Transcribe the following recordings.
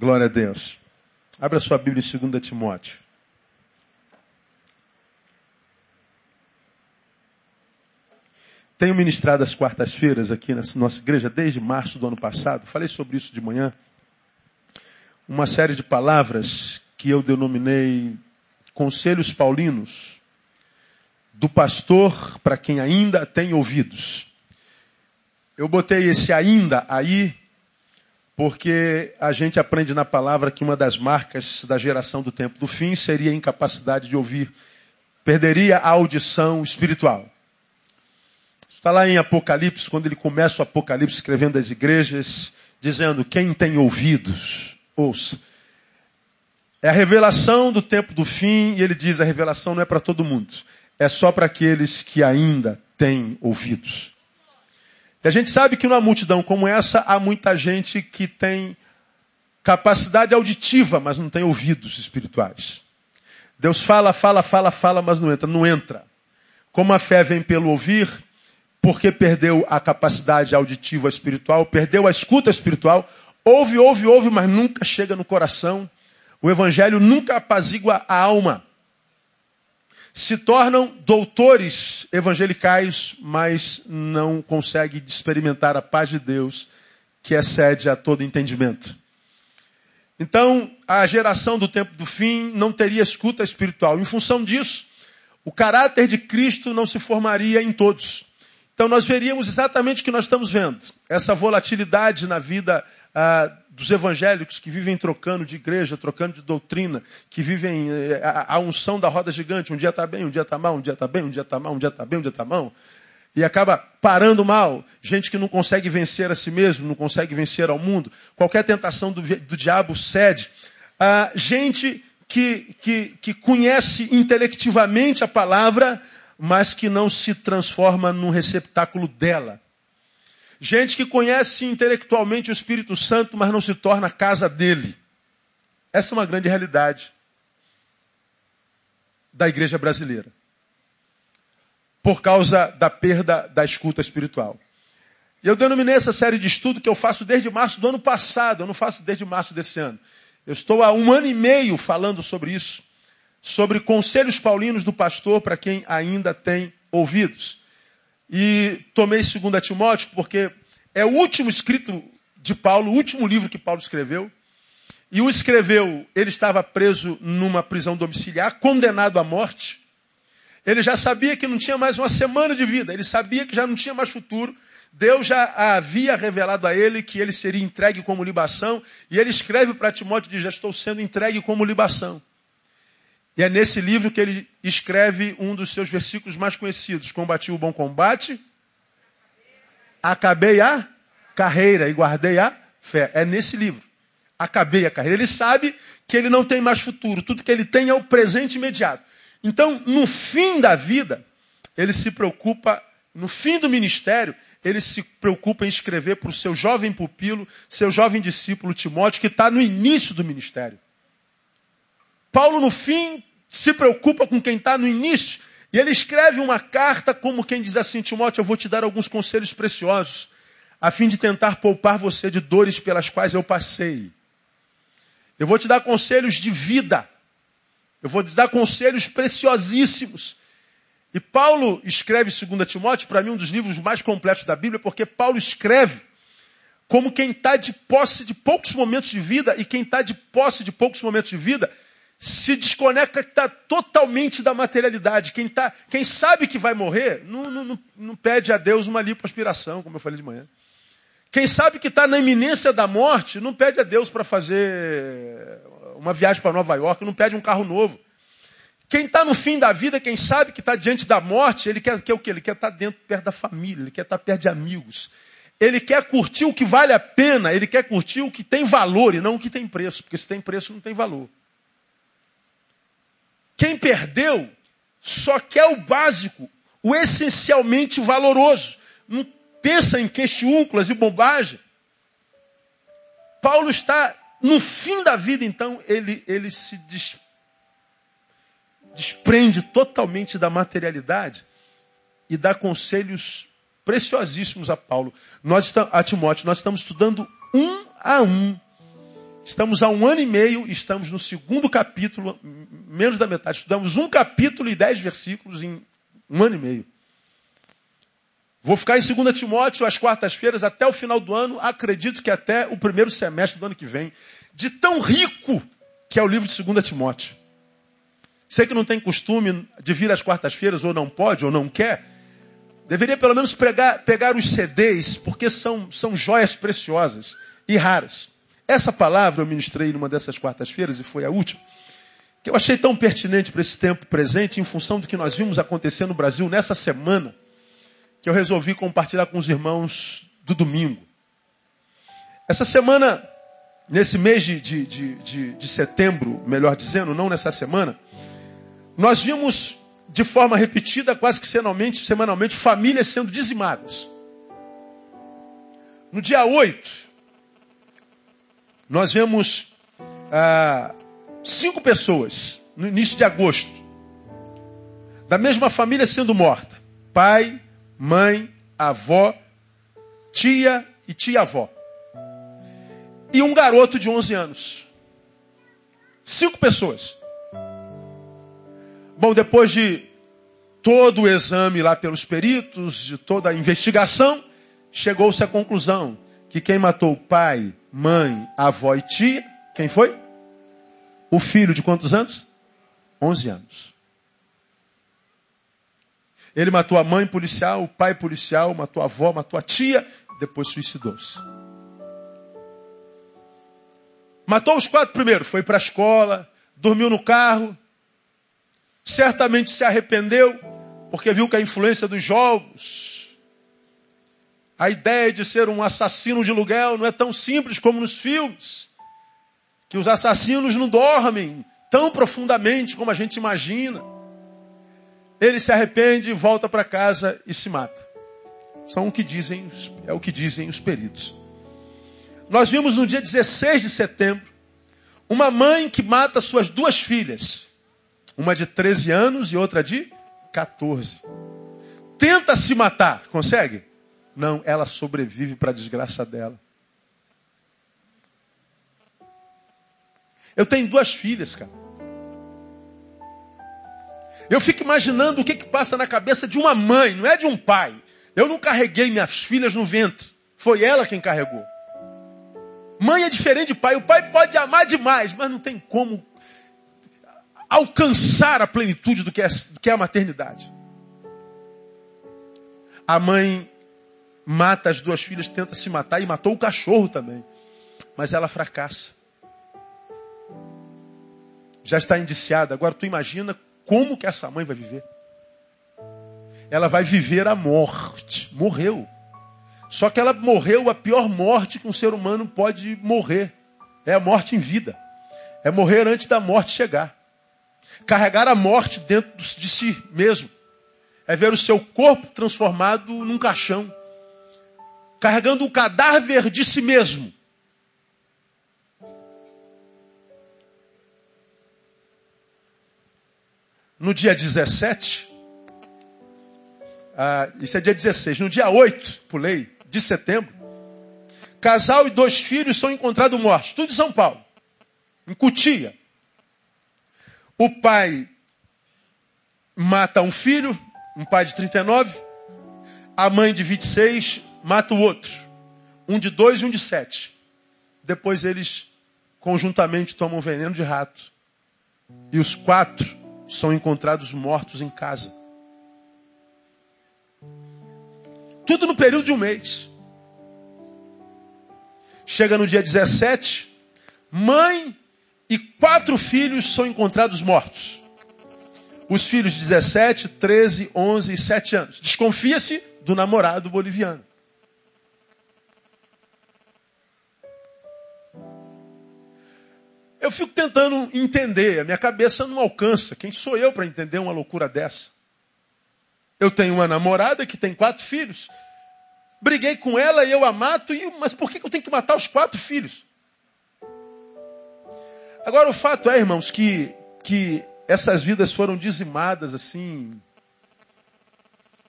Glória a Deus. Abra sua Bíblia em 2 Timóteo. Tenho ministrado às quartas-feiras aqui na nossa igreja desde março do ano passado. Falei sobre isso de manhã. Uma série de palavras que eu denominei Conselhos Paulinos do pastor para quem ainda tem ouvidos. Eu botei esse ainda aí porque a gente aprende na palavra que uma das marcas da geração do tempo do fim seria a incapacidade de ouvir. Perderia a audição espiritual. Está lá em Apocalipse, quando ele começa o Apocalipse escrevendo às igrejas, dizendo: Quem tem ouvidos, ouça. É a revelação do tempo do fim, e ele diz: a revelação não é para todo mundo, é só para aqueles que ainda têm ouvidos. E a gente sabe que numa multidão como essa há muita gente que tem capacidade auditiva, mas não tem ouvidos espirituais. Deus fala, fala, fala, fala, mas não entra. Não entra. Como a fé vem pelo ouvir, porque perdeu a capacidade auditiva espiritual, perdeu a escuta espiritual, ouve, ouve, ouve, mas nunca chega no coração. O evangelho nunca apazigua a alma se tornam doutores evangelicais, mas não conseguem experimentar a paz de Deus que excede a todo entendimento. Então, a geração do tempo do fim não teria escuta espiritual. Em função disso, o caráter de Cristo não se formaria em todos. Então, nós veríamos exatamente o que nós estamos vendo. Essa volatilidade na vida ah, dos evangélicos que vivem trocando de igreja, trocando de doutrina, que vivem eh, a, a unção da roda gigante. Um dia está bem, um dia está mal, um dia está bem, um dia está mal, um dia está bem, um dia está mal. E acaba parando mal. Gente que não consegue vencer a si mesmo, não consegue vencer ao mundo. Qualquer tentação do, do diabo cede. Ah, gente que, que, que conhece intelectivamente a palavra, mas que não se transforma num receptáculo dela. Gente que conhece intelectualmente o Espírito Santo, mas não se torna a casa dele. Essa é uma grande realidade da igreja brasileira. Por causa da perda da escuta espiritual. E eu denominei essa série de estudo que eu faço desde março do ano passado, eu não faço desde março desse ano. Eu estou há um ano e meio falando sobre isso, sobre conselhos paulinos do pastor para quem ainda tem ouvidos. E tomei 2 Timóteo porque é o último escrito de Paulo, o último livro que Paulo escreveu. E o escreveu, ele estava preso numa prisão domiciliar, condenado à morte. Ele já sabia que não tinha mais uma semana de vida, ele sabia que já não tinha mais futuro. Deus já havia revelado a ele que ele seria entregue como libação, e ele escreve para Timóteo diz: Já estou sendo entregue como libação. E é nesse livro que ele escreve um dos seus versículos mais conhecidos: Combati o bom combate, acabei a carreira e guardei a fé. É nesse livro. Acabei a carreira. Ele sabe que ele não tem mais futuro. Tudo que ele tem é o presente imediato. Então, no fim da vida, ele se preocupa, no fim do ministério, ele se preocupa em escrever para o seu jovem pupilo, seu jovem discípulo Timóteo, que está no início do ministério. Paulo, no fim, se preocupa com quem está no início. E ele escreve uma carta como quem diz assim, Timóteo, eu vou te dar alguns conselhos preciosos, a fim de tentar poupar você de dores pelas quais eu passei. Eu vou te dar conselhos de vida. Eu vou te dar conselhos preciosíssimos. E Paulo escreve 2 Timóteo, para mim um dos livros mais completos da Bíblia, porque Paulo escreve como quem está de posse de poucos momentos de vida, e quem está de posse de poucos momentos de vida se desconecta totalmente da materialidade. Quem, tá, quem sabe que vai morrer, não, não, não pede a Deus uma lipoaspiração, como eu falei de manhã. Quem sabe que está na iminência da morte, não pede a Deus para fazer uma viagem para Nova York, não pede um carro novo. Quem está no fim da vida, quem sabe que está diante da morte, ele quer, quer o quê? Ele quer estar tá dentro, perto da família, ele quer estar tá perto de amigos. Ele quer curtir o que vale a pena, ele quer curtir o que tem valor e não o que tem preço, porque se tem preço não tem valor. Quem perdeu só quer o básico, o essencialmente valoroso. Não pensa em questiúnculas e bobagem. Paulo está no fim da vida, então, ele, ele se des, desprende totalmente da materialidade e dá conselhos preciosíssimos a Paulo. Nós a Timóteo, nós estamos estudando um a um Estamos há um ano e meio, estamos no segundo capítulo, menos da metade. Estudamos um capítulo e dez versículos em um ano e meio. Vou ficar em 2 Timóteo às quartas-feiras até o final do ano, acredito que até o primeiro semestre do ano que vem. De tão rico que é o livro de 2 Timóteo. Você que não tem costume de vir às quartas-feiras, ou não pode, ou não quer, deveria pelo menos pregar, pegar os CDs, porque são, são joias preciosas e raras. Essa palavra eu ministrei numa dessas quartas-feiras, e foi a última, que eu achei tão pertinente para esse tempo presente, em função do que nós vimos acontecer no Brasil nessa semana que eu resolvi compartilhar com os irmãos do domingo. Essa semana, nesse mês de, de, de, de, setembro, melhor dizendo, não nessa semana, nós vimos de forma repetida, quase que semanalmente, semanalmente famílias sendo dizimadas. No dia 8, nós vemos ah, cinco pessoas, no início de agosto, da mesma família sendo morta. Pai, mãe, avó, tia e tia-avó. E um garoto de 11 anos. Cinco pessoas. Bom, depois de todo o exame lá pelos peritos, de toda a investigação, chegou-se à conclusão que quem matou pai, mãe, avó e tia, quem foi? O filho de quantos anos? 11 anos. Ele matou a mãe policial, o pai policial, matou a avó, matou a tia, depois suicidou-se. Matou os quatro primeiro, foi para a escola, dormiu no carro, certamente se arrependeu, porque viu que a influência dos jogos, a ideia de ser um assassino de aluguel não é tão simples como nos filmes, que os assassinos não dormem tão profundamente como a gente imagina ele se arrepende, volta para casa e se mata. São o que dizem, é o que dizem os peritos. Nós vimos no dia 16 de setembro uma mãe que mata suas duas filhas, uma de 13 anos e outra de 14. Tenta se matar, consegue? Não, ela sobrevive para a desgraça dela. Eu tenho duas filhas, cara. Eu fico imaginando o que, que passa na cabeça de uma mãe, não é de um pai. Eu não carreguei minhas filhas no ventre. Foi ela quem carregou. Mãe é diferente de pai. O pai pode amar demais, mas não tem como alcançar a plenitude do que é, do que é a maternidade. A mãe mata as duas filhas, tenta se matar e matou o cachorro também. Mas ela fracassa. Já está indiciada. Agora tu imagina como que essa mãe vai viver? Ela vai viver a morte. Morreu. Só que ela morreu a pior morte que um ser humano pode morrer. É a morte em vida. É morrer antes da morte chegar. Carregar a morte dentro de si mesmo. É ver o seu corpo transformado num caixão. Carregando o cadáver de si mesmo. no dia 17, ah, isso é dia 16, no dia 8, pulei, de setembro, casal e dois filhos são encontrados mortos, tudo em São Paulo, em Cutia. O pai mata um filho, um pai de 39, a mãe de 26 mata o outro, um de dois e um de sete. Depois eles conjuntamente tomam veneno de rato. E os quatro são encontrados mortos em casa. Tudo no período de um mês. Chega no dia 17, mãe e quatro filhos são encontrados mortos. Os filhos de 17, 13, 11 e 7 anos. Desconfia-se do namorado boliviano. Eu fico tentando entender, a minha cabeça não alcança. Quem sou eu para entender uma loucura dessa? Eu tenho uma namorada que tem quatro filhos. Briguei com ela e eu a mato, e, mas por que eu tenho que matar os quatro filhos? Agora o fato é, irmãos, que, que essas vidas foram dizimadas assim,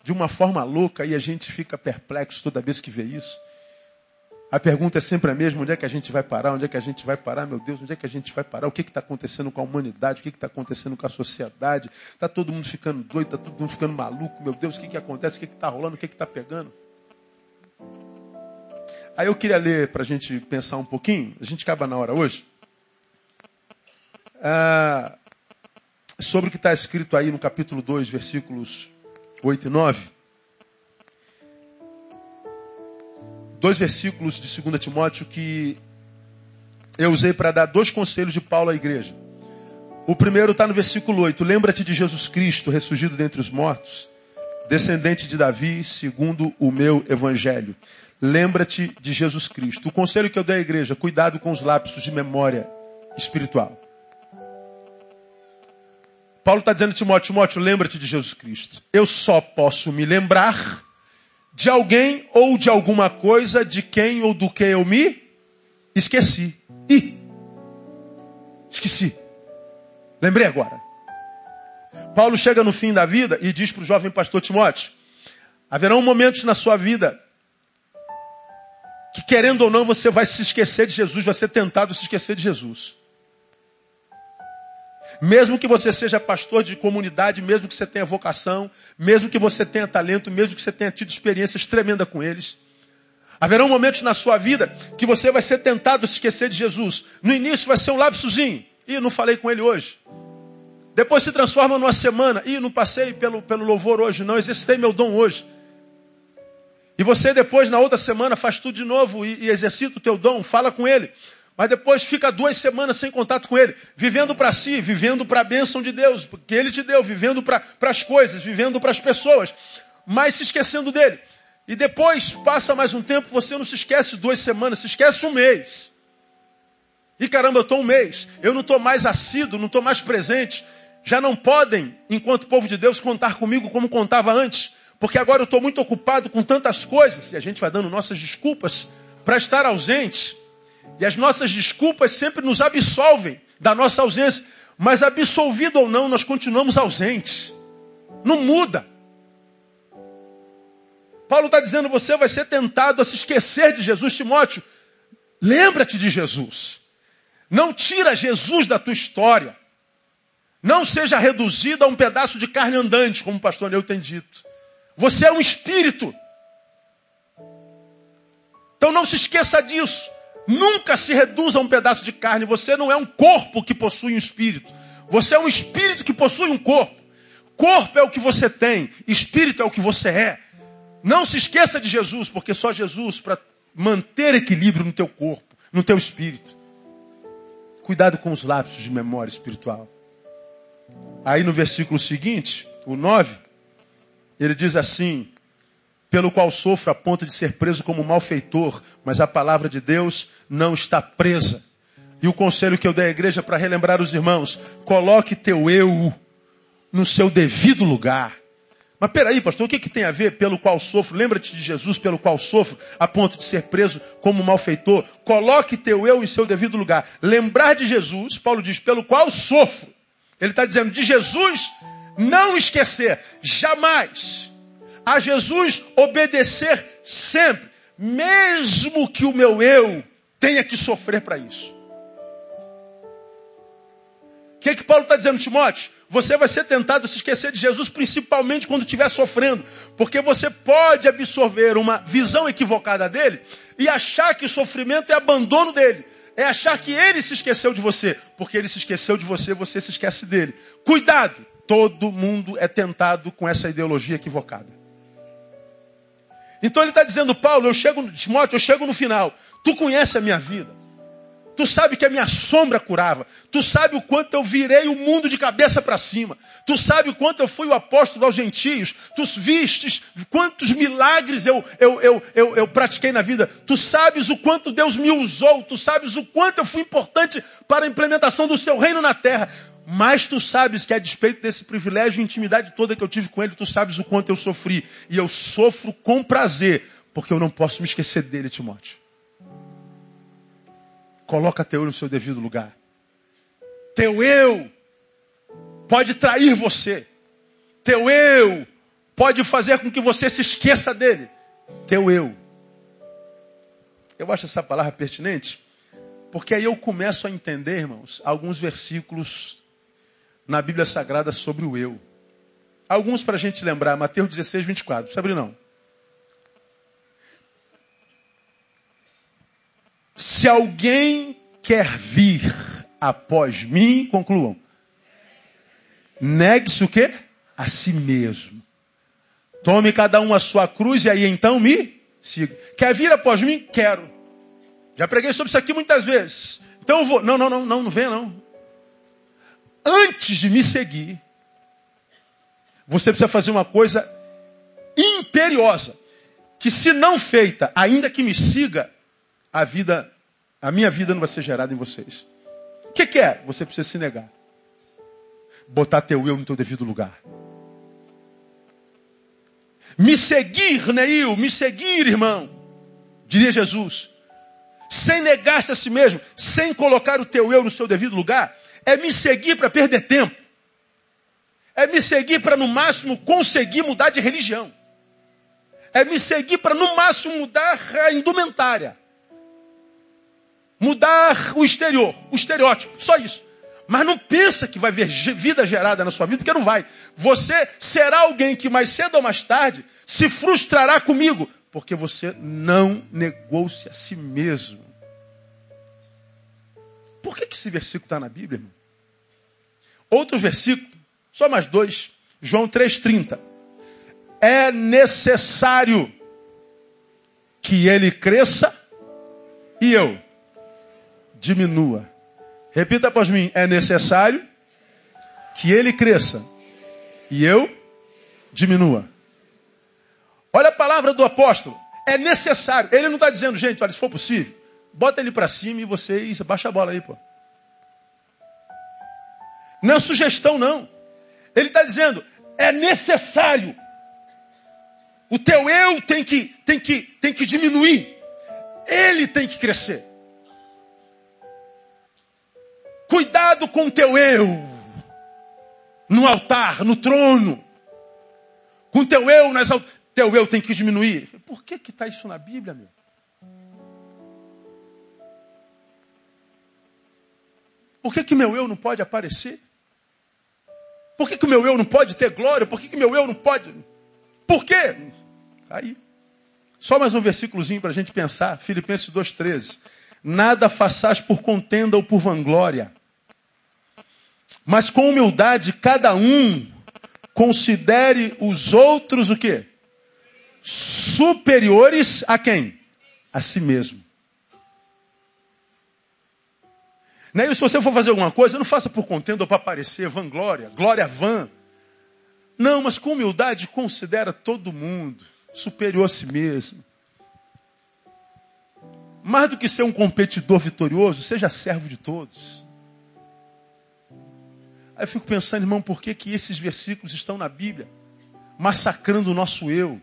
de uma forma louca, e a gente fica perplexo toda vez que vê isso. A pergunta é sempre a mesma: onde é que a gente vai parar? Onde é que a gente vai parar? Meu Deus, onde é que a gente vai parar? O que está acontecendo com a humanidade? O que está acontecendo com a sociedade? Está todo mundo ficando doido? Está todo mundo ficando maluco? Meu Deus, o que, que acontece? O que está rolando? O que está pegando? Aí eu queria ler para a gente pensar um pouquinho. A gente acaba na hora hoje. Ah, sobre o que está escrito aí no capítulo 2, versículos 8 e 9. dois versículos de 2 Timóteo que eu usei para dar dois conselhos de Paulo à igreja. O primeiro está no versículo 8. Lembra-te de Jesus Cristo, ressurgido dentre os mortos, descendente de Davi, segundo o meu evangelho. Lembra-te de Jesus Cristo. O conselho que eu dei à igreja, cuidado com os lapsos de memória espiritual. Paulo está dizendo a Timóteo, Timóteo, lembra-te de Jesus Cristo. Eu só posso me lembrar de alguém ou de alguma coisa de quem ou do que eu me esqueci. Ih, esqueci. Lembrei agora. Paulo chega no fim da vida e diz para o jovem pastor Timóteo: haverão momentos na sua vida que, querendo ou não, você vai se esquecer de Jesus, vai ser tentado se esquecer de Jesus. Mesmo que você seja pastor de comunidade, mesmo que você tenha vocação, mesmo que você tenha talento, mesmo que você tenha tido experiências tremendas com eles, haverão momentos na sua vida que você vai ser tentado a se esquecer de Jesus. No início vai ser um lapsozinho. Ih, não falei com ele hoje. Depois se transforma numa semana. Ih, não passei pelo, pelo louvor hoje, não exercitei meu dom hoje. E você depois, na outra semana, faz tudo de novo e, e exercita o teu dom, fala com ele mas depois fica duas semanas sem contato com ele, vivendo para si, vivendo para a bênção de Deus, que ele te deu, vivendo para as coisas, vivendo para as pessoas, mas se esquecendo dele. E depois passa mais um tempo, você não se esquece duas semanas, se esquece um mês. E caramba, eu estou um mês, eu não estou mais assíduo, não estou mais presente. Já não podem, enquanto povo de Deus, contar comigo como contava antes, porque agora eu estou muito ocupado com tantas coisas, e a gente vai dando nossas desculpas para estar ausente. E as nossas desculpas sempre nos absolvem da nossa ausência. Mas absolvido ou não, nós continuamos ausentes. Não muda. Paulo está dizendo: você vai ser tentado a se esquecer de Jesus, Timóteo. Lembra-te de Jesus. Não tira Jesus da tua história. Não seja reduzido a um pedaço de carne andante, como o pastor Neu tem dito. Você é um espírito. Então não se esqueça disso. Nunca se reduza a um pedaço de carne. Você não é um corpo que possui um espírito. Você é um espírito que possui um corpo. Corpo é o que você tem, espírito é o que você é. Não se esqueça de Jesus, porque só Jesus para manter equilíbrio no teu corpo, no teu espírito. Cuidado com os lápis de memória espiritual. Aí no versículo seguinte, o 9, ele diz assim: pelo qual sofro a ponto de ser preso como malfeitor, mas a palavra de Deus não está presa. E o conselho que eu dei à igreja para relembrar os irmãos, coloque teu eu no seu devido lugar. Mas peraí, pastor, o que, que tem a ver pelo qual sofro? Lembra-te de Jesus pelo qual sofro, a ponto de ser preso como malfeitor. Coloque teu eu em seu devido lugar. Lembrar de Jesus, Paulo diz, pelo qual sofro. Ele está dizendo, de Jesus, não esquecer, jamais a Jesus obedecer sempre, mesmo que o meu eu tenha que sofrer para isso. O que, é que Paulo está dizendo, Timóteo? Você vai ser tentado a se esquecer de Jesus, principalmente quando estiver sofrendo, porque você pode absorver uma visão equivocada dele e achar que sofrimento é abandono dele. É achar que ele se esqueceu de você, porque ele se esqueceu de você, você se esquece dele. Cuidado! Todo mundo é tentado com essa ideologia equivocada. Então ele está dizendo, Paulo, eu chego, Timóteo, eu chego no final. Tu conhece a minha vida. Tu sabe que a minha sombra curava. Tu sabe o quanto eu virei o mundo de cabeça para cima. Tu sabe o quanto eu fui o apóstolo aos gentios. Tu vistes quantos milagres eu, eu, eu, eu, eu pratiquei na vida. Tu sabes o quanto Deus me usou. Tu sabes o quanto eu fui importante para a implementação do seu reino na terra. Mas tu sabes que a despeito desse privilégio e intimidade toda que eu tive com ele, tu sabes o quanto eu sofri. E eu sofro com prazer, porque eu não posso me esquecer dele, Timóteo. Coloca teu eu no seu devido lugar. Teu eu pode trair você. Teu eu pode fazer com que você se esqueça dele. Teu eu. Eu acho essa palavra pertinente, porque aí eu começo a entender, irmãos, alguns versículos na Bíblia Sagrada sobre o eu. Alguns para a gente lembrar, Mateus 16, 24. Sabe não? Se alguém quer vir após mim, concluam. Negue-se o quê? A si mesmo. Tome cada um a sua cruz e aí então me siga. Quer vir após mim? Quero. Já preguei sobre isso aqui muitas vezes. Então eu vou. Não, não, não, não, não venha não. Antes de me seguir, você precisa fazer uma coisa imperiosa. Que se não feita, ainda que me siga, a vida, a minha vida não vai ser gerada em vocês. O que, que é? Você precisa se negar. Botar teu eu no teu devido lugar. Me seguir, Neil, me seguir, irmão, diria Jesus, sem negar-se a si mesmo, sem colocar o teu eu no seu devido lugar, é me seguir para perder tempo. É me seguir para, no máximo, conseguir mudar de religião. É me seguir para, no máximo, mudar a indumentária. Mudar o exterior, o estereótipo, só isso. Mas não pensa que vai haver vida gerada na sua vida, porque não vai. Você será alguém que mais cedo ou mais tarde se frustrará comigo, porque você não negou-se a si mesmo. Por que, que esse versículo está na Bíblia? Irmão? Outro versículo, só mais dois, João 3,30. É necessário que ele cresça e eu diminua. Repita após mim: é necessário que ele cresça e eu diminua. Olha a palavra do apóstolo. É necessário. Ele não está dizendo, gente, olha, se for possível, bota ele para cima e vocês baixa a bola aí, pô. Não é sugestão, não. Ele está dizendo, é necessário. O teu eu tem que, tem que, tem que diminuir. Ele tem que crescer. Cuidado com o teu eu. No altar, no trono. Com o teu eu nas Teu eu tem que diminuir. Por que que está isso na Bíblia, meu? Por que que meu eu não pode aparecer? Por que que meu eu não pode ter glória? Por que que meu eu não pode... Por quê? Tá aí. Só mais um versículozinho para a gente pensar. Filipenses 2,13. Nada façais por contenda ou por vanglória, mas com humildade, cada um considere os outros o quê? Superiores a quem? A si mesmo. Né? E se você for fazer alguma coisa, não faça por contenda ou para aparecer, vanglória, glória vã. Não, mas com humildade considera todo mundo superior a si mesmo. Mais do que ser um competidor vitorioso, seja servo de todos. Aí eu fico pensando, irmão, por que, que esses versículos estão na Bíblia? Massacrando o nosso eu.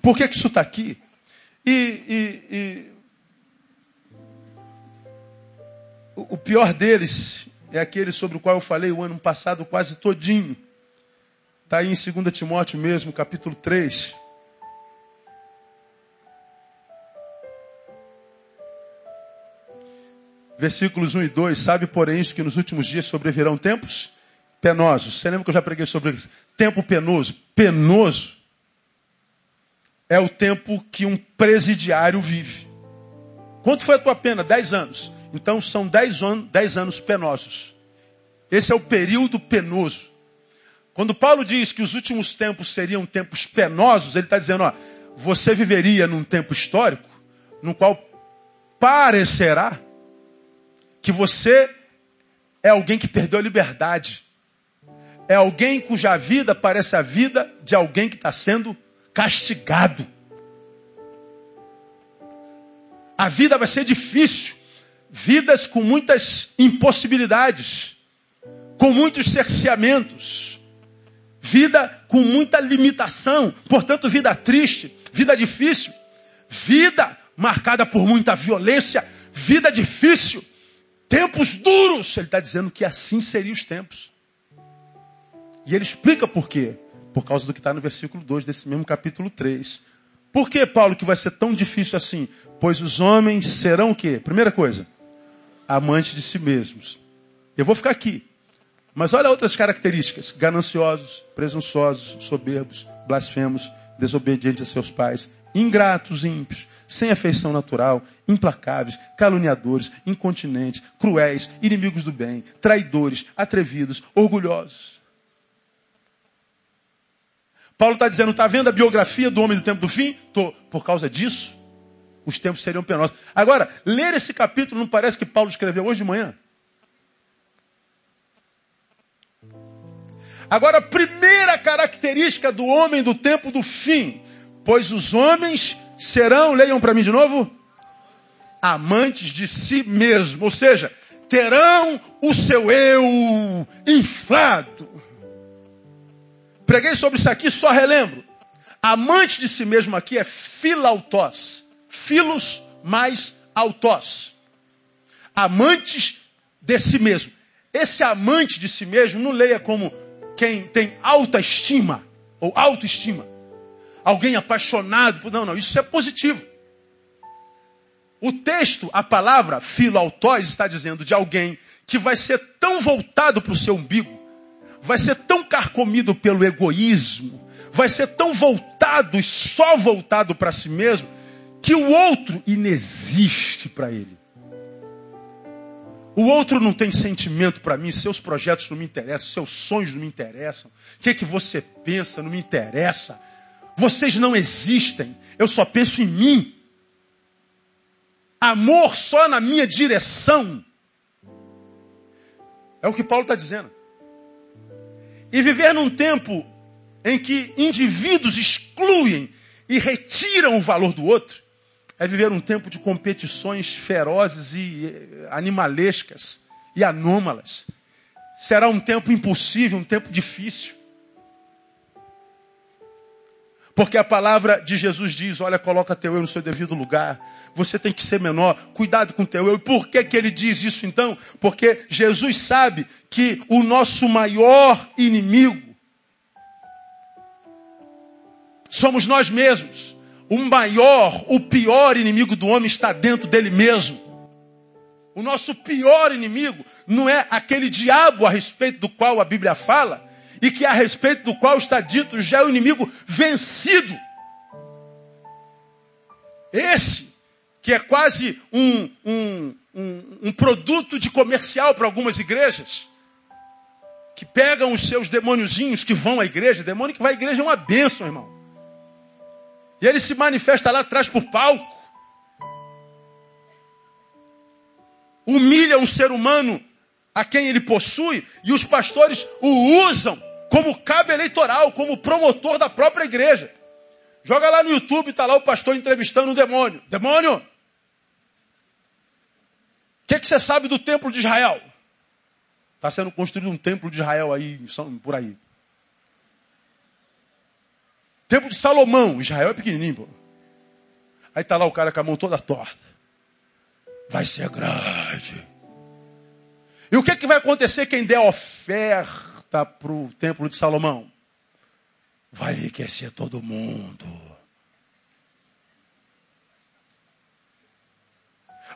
Por que, que isso está aqui? E, e, e, o pior deles é aquele sobre o qual eu falei o ano passado quase todinho. Está aí em 2 Timóteo mesmo, capítulo 3. Versículos 1 e 2, sabe, porém, isso que nos últimos dias sobrevirão tempos penosos. Você lembra que eu já preguei sobre isso? Tempo penoso. Penoso é o tempo que um presidiário vive. Quanto foi a tua pena? Dez anos. Então são dez, an dez anos penosos. Esse é o período penoso. Quando Paulo diz que os últimos tempos seriam tempos penosos, ele está dizendo, ó, você viveria num tempo histórico no qual parecerá que você é alguém que perdeu a liberdade. É alguém cuja vida parece a vida de alguém que está sendo castigado. A vida vai ser difícil. Vidas com muitas impossibilidades, com muitos cerceamentos, vida com muita limitação, portanto, vida triste, vida difícil, vida marcada por muita violência, vida difícil, Tempos duros. Ele está dizendo que assim seriam os tempos. E ele explica por quê. Por causa do que está no versículo 2 desse mesmo capítulo 3. Por que, Paulo, que vai ser tão difícil assim? Pois os homens serão o quê? Primeira coisa, amantes de si mesmos. Eu vou ficar aqui. Mas olha outras características: gananciosos, presunçosos, soberbos, blasfemos, desobedientes a seus pais, ingratos, ímpios, sem afeição natural, implacáveis, caluniadores, incontinentes, cruéis, inimigos do bem, traidores, atrevidos, orgulhosos. Paulo está dizendo, está vendo a biografia do homem do tempo do fim? Tô. Por causa disso, os tempos seriam penosos. Agora, ler esse capítulo não parece que Paulo escreveu hoje de manhã? Agora, a primeira característica do homem do tempo do fim, pois os homens serão, leiam para mim de novo, amantes de si mesmo, ou seja, terão o seu eu inflado. Preguei sobre isso aqui, só relembro. Amante de si mesmo aqui é filautós. Filos mais autós. Amantes de si mesmo. Esse amante de si mesmo, não leia como quem tem alta estima ou autoestima. Alguém apaixonado por. Não, não, isso é positivo. O texto, a palavra filoautóis está dizendo de alguém que vai ser tão voltado para o seu umbigo, vai ser tão carcomido pelo egoísmo, vai ser tão voltado e só voltado para si mesmo, que o outro inexiste para ele. O outro não tem sentimento para mim, seus projetos não me interessam, seus sonhos não me interessam. O que, é que você pensa não me interessa. Vocês não existem, eu só penso em mim. Amor só na minha direção. É o que Paulo está dizendo. E viver num tempo em que indivíduos excluem e retiram o valor do outro, é viver um tempo de competições ferozes e eh, animalescas e anômalas. Será um tempo impossível, um tempo difícil. Porque a palavra de Jesus diz: olha, coloca teu eu no seu devido lugar. Você tem que ser menor. Cuidado com teu eu. E por que, que ele diz isso então? Porque Jesus sabe que o nosso maior inimigo somos nós mesmos o maior, o pior inimigo do homem está dentro dele mesmo. O nosso pior inimigo não é aquele diabo a respeito do qual a Bíblia fala e que a respeito do qual está dito já é o inimigo vencido. Esse, que é quase um, um, um, um produto de comercial para algumas igrejas, que pegam os seus demôniozinhos que vão à igreja, demônio que vai à igreja é uma bênção, irmão. E ele se manifesta lá atrás por palco. Humilha um ser humano a quem ele possui e os pastores o usam como cabo eleitoral, como promotor da própria igreja. Joga lá no YouTube, está lá o pastor entrevistando um demônio. Demônio! O que, que você sabe do templo de Israel? Está sendo construído um templo de Israel aí, por aí. Templo de Salomão, Israel é pequenininho, pô. Aí está lá o cara com a mão toda torta. Vai ser grande. E o que, que vai acontecer quem der oferta para o templo de Salomão? Vai enriquecer todo mundo.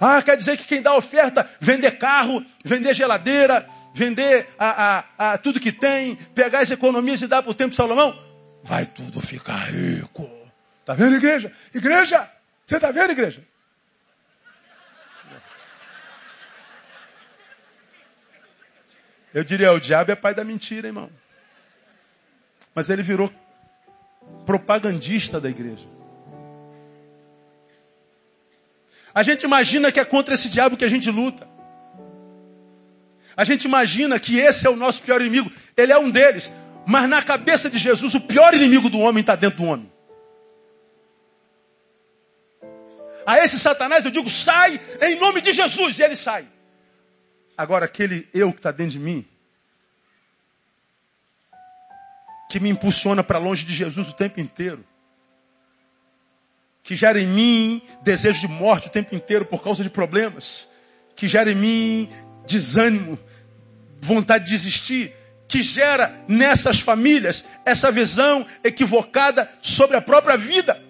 Ah, quer dizer que quem dá oferta, vender carro, vender geladeira, vender a, a, a tudo que tem, pegar as economias e dar para o templo de Salomão? Vai tudo ficar rico. Está vendo, igreja? Igreja! Você está vendo, igreja? Eu diria, o diabo é pai da mentira, irmão. Mas ele virou propagandista da igreja. A gente imagina que é contra esse diabo que a gente luta. A gente imagina que esse é o nosso pior inimigo. Ele é um deles. Mas na cabeça de Jesus, o pior inimigo do homem está dentro do homem. A esse Satanás eu digo, sai em nome de Jesus, e ele sai. Agora, aquele eu que está dentro de mim, que me impulsiona para longe de Jesus o tempo inteiro, que gera em mim desejo de morte o tempo inteiro por causa de problemas, que gera em mim desânimo, vontade de desistir, que gera nessas famílias essa visão equivocada sobre a própria vida.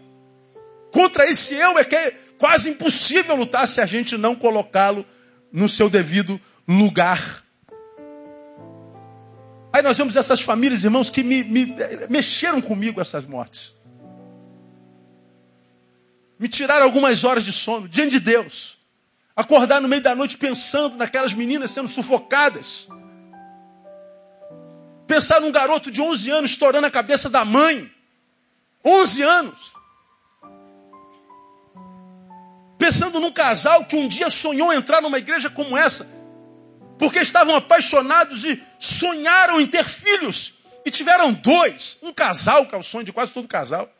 Contra esse eu é que é quase impossível lutar se a gente não colocá-lo no seu devido lugar. Aí nós vemos essas famílias, irmãos, que me, me mexeram comigo essas mortes. Me tiraram algumas horas de sono, diante de Deus. Acordar no meio da noite pensando naquelas meninas sendo sufocadas. Pensar num garoto de 11 anos estourando a cabeça da mãe. 11 anos. Pensando num casal que um dia sonhou entrar numa igreja como essa, porque estavam apaixonados e sonharam em ter filhos. E tiveram dois. Um casal, que é o sonho de quase todo casal.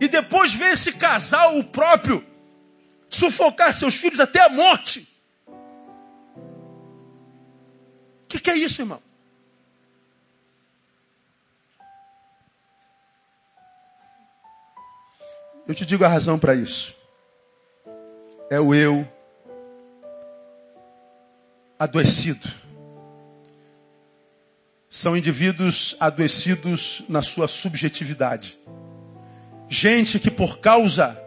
E depois vê esse casal, o próprio, sufocar seus filhos até a morte. O que, que é isso, irmão? Eu te digo a razão para isso. É o eu adoecido. São indivíduos adoecidos na sua subjetividade. Gente que por causa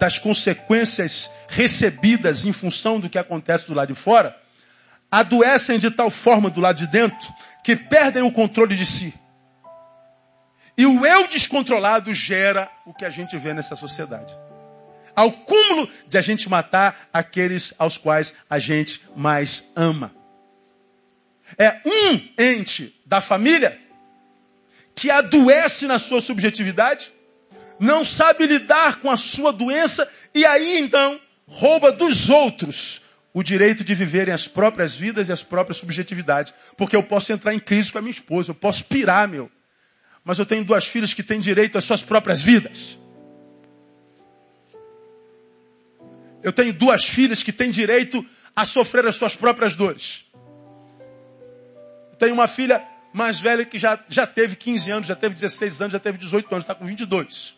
das consequências recebidas em função do que acontece do lado de fora, adoecem de tal forma do lado de dentro que perdem o controle de si. E o eu descontrolado gera o que a gente vê nessa sociedade. Ao cúmulo de a gente matar aqueles aos quais a gente mais ama. É um ente da família que adoece na sua subjetividade, não sabe lidar com a sua doença e aí então rouba dos outros o direito de viverem as próprias vidas e as próprias subjetividades. Porque eu posso entrar em crise com a minha esposa, eu posso pirar, meu. Mas eu tenho duas filhas que têm direito às suas próprias vidas. Eu tenho duas filhas que têm direito a sofrer as suas próprias dores. Tenho uma filha mais velha que já, já teve 15 anos, já teve 16 anos, já teve 18 anos, está com 22.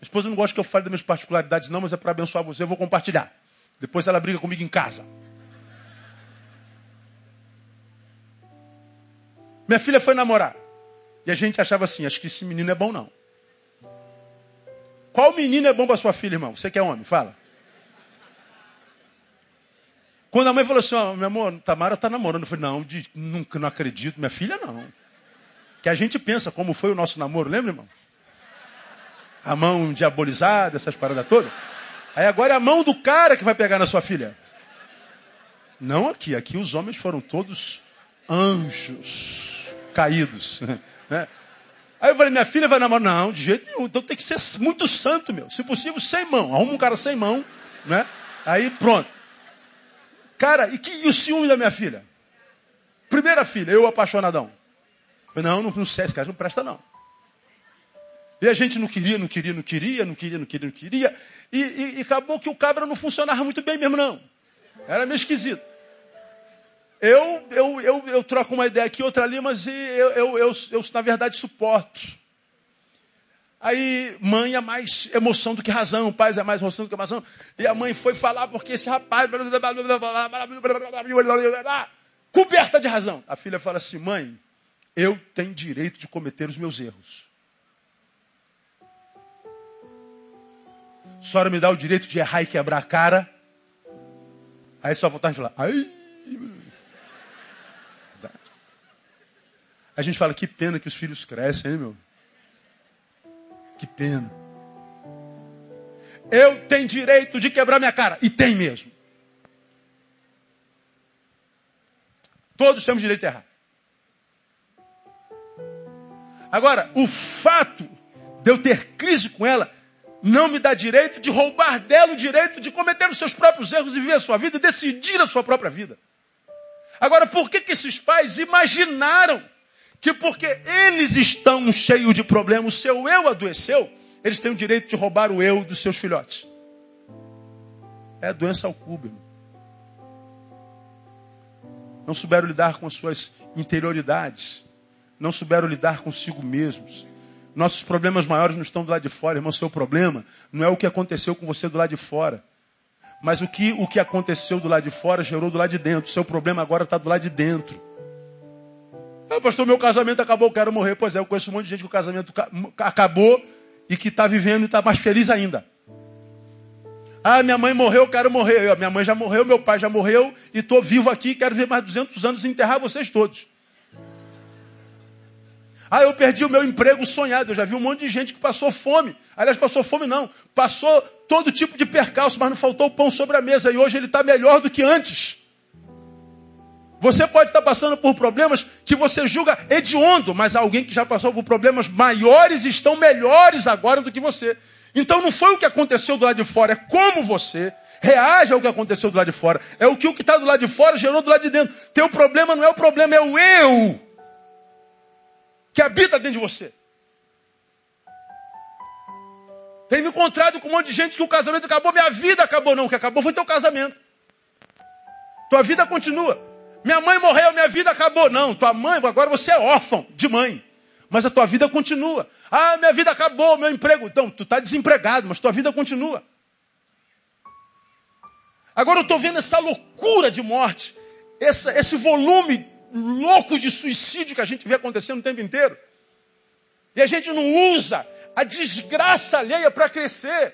A esposa não gosta que eu fale das minhas particularidades, não, mas é para abençoar você, eu vou compartilhar. Depois ela briga comigo em casa. Minha filha foi namorar. E a gente achava assim, acho que esse menino é bom não. Qual menino é bom para sua filha, irmão? Você que é homem, fala. Quando a mãe falou assim, ó, meu amor, Tamara tá namorando. Eu falei, não, de, nunca, não acredito. Minha filha não. Que a gente pensa como foi o nosso namoro, lembra, irmão? A mão diabolizada, essas paradas todas. Aí agora é a mão do cara que vai pegar na sua filha. Não aqui, aqui os homens foram todos anjos caídos. Né? Aí eu falei, minha filha vai namorar. Não, de jeito nenhum. Então tem que ser muito santo, meu. Se possível, sem mão. Arruma um cara sem mão, né? Aí pronto. Cara, e, que, e o ciúme da minha filha? Primeira filha, eu apaixonadão. Não, não, não esse cara não presta não. E a gente não queria, não queria, não queria, não queria, não queria, não queria. E, e, e acabou que o cabra não funcionava muito bem mesmo, não. Era meio esquisito. Eu, eu, eu, eu troco uma ideia aqui, outra ali, mas eu, eu, eu, eu, na verdade, suporto. Aí, mãe é mais emoção do que razão, pai é mais emoção do que razão. E a mãe foi falar porque esse rapaz. Coberta de razão. A filha fala assim: mãe, eu tenho direito de cometer os meus erros. A senhora me dá o direito de errar e quebrar a cara. Aí só voltar e falar: ai. A gente fala, que pena que os filhos crescem, hein, meu? Que pena. Eu tenho direito de quebrar minha cara. E tem mesmo. Todos temos direito de errar. Agora, o fato de eu ter crise com ela não me dá direito de roubar dela o direito de cometer os seus próprios erros e viver a sua vida e decidir a sua própria vida. Agora, por que, que esses pais imaginaram que porque eles estão cheios de problemas, o seu eu adoeceu, eles têm o direito de roubar o eu dos seus filhotes. É doença ao cubo. Não souberam lidar com as suas interioridades. Não souberam lidar consigo mesmos. Nossos problemas maiores não estão do lado de fora, irmão. Seu problema não é o que aconteceu com você do lado de fora. Mas o que, o que aconteceu do lado de fora gerou do lado de dentro. Seu problema agora está do lado de dentro. Ah, pastor, meu casamento acabou, eu quero morrer. Pois é, eu conheço um monte de gente que o casamento acabou e que está vivendo e está mais feliz ainda. Ah, minha mãe morreu, eu quero morrer. Eu, minha mãe já morreu, meu pai já morreu e estou vivo aqui, quero ver mais 200 anos e enterrar vocês todos. Ah, eu perdi o meu emprego sonhado. Eu já vi um monte de gente que passou fome. Aliás, passou fome não. Passou todo tipo de percalço, mas não faltou pão sobre a mesa. E hoje ele está melhor do que antes. Você pode estar passando por problemas que você julga hediondo, mas alguém que já passou por problemas maiores estão melhores agora do que você. Então não foi o que aconteceu do lado de fora, é como você reage ao que aconteceu do lado de fora. É o que o que está do lado de fora gerou do lado de dentro. Teu problema não é o problema, é o eu que habita dentro de você. Tenho me encontrado com um monte de gente que o casamento acabou, minha vida acabou. Não, o que acabou foi teu casamento. Tua vida continua. Minha mãe morreu, minha vida acabou. Não, tua mãe, agora você é órfão de mãe. Mas a tua vida continua. Ah, minha vida acabou, meu emprego. Então, tu está desempregado, mas tua vida continua. Agora eu estou vendo essa loucura de morte, essa, esse volume louco de suicídio que a gente vê acontecendo o tempo inteiro. E a gente não usa a desgraça alheia para crescer.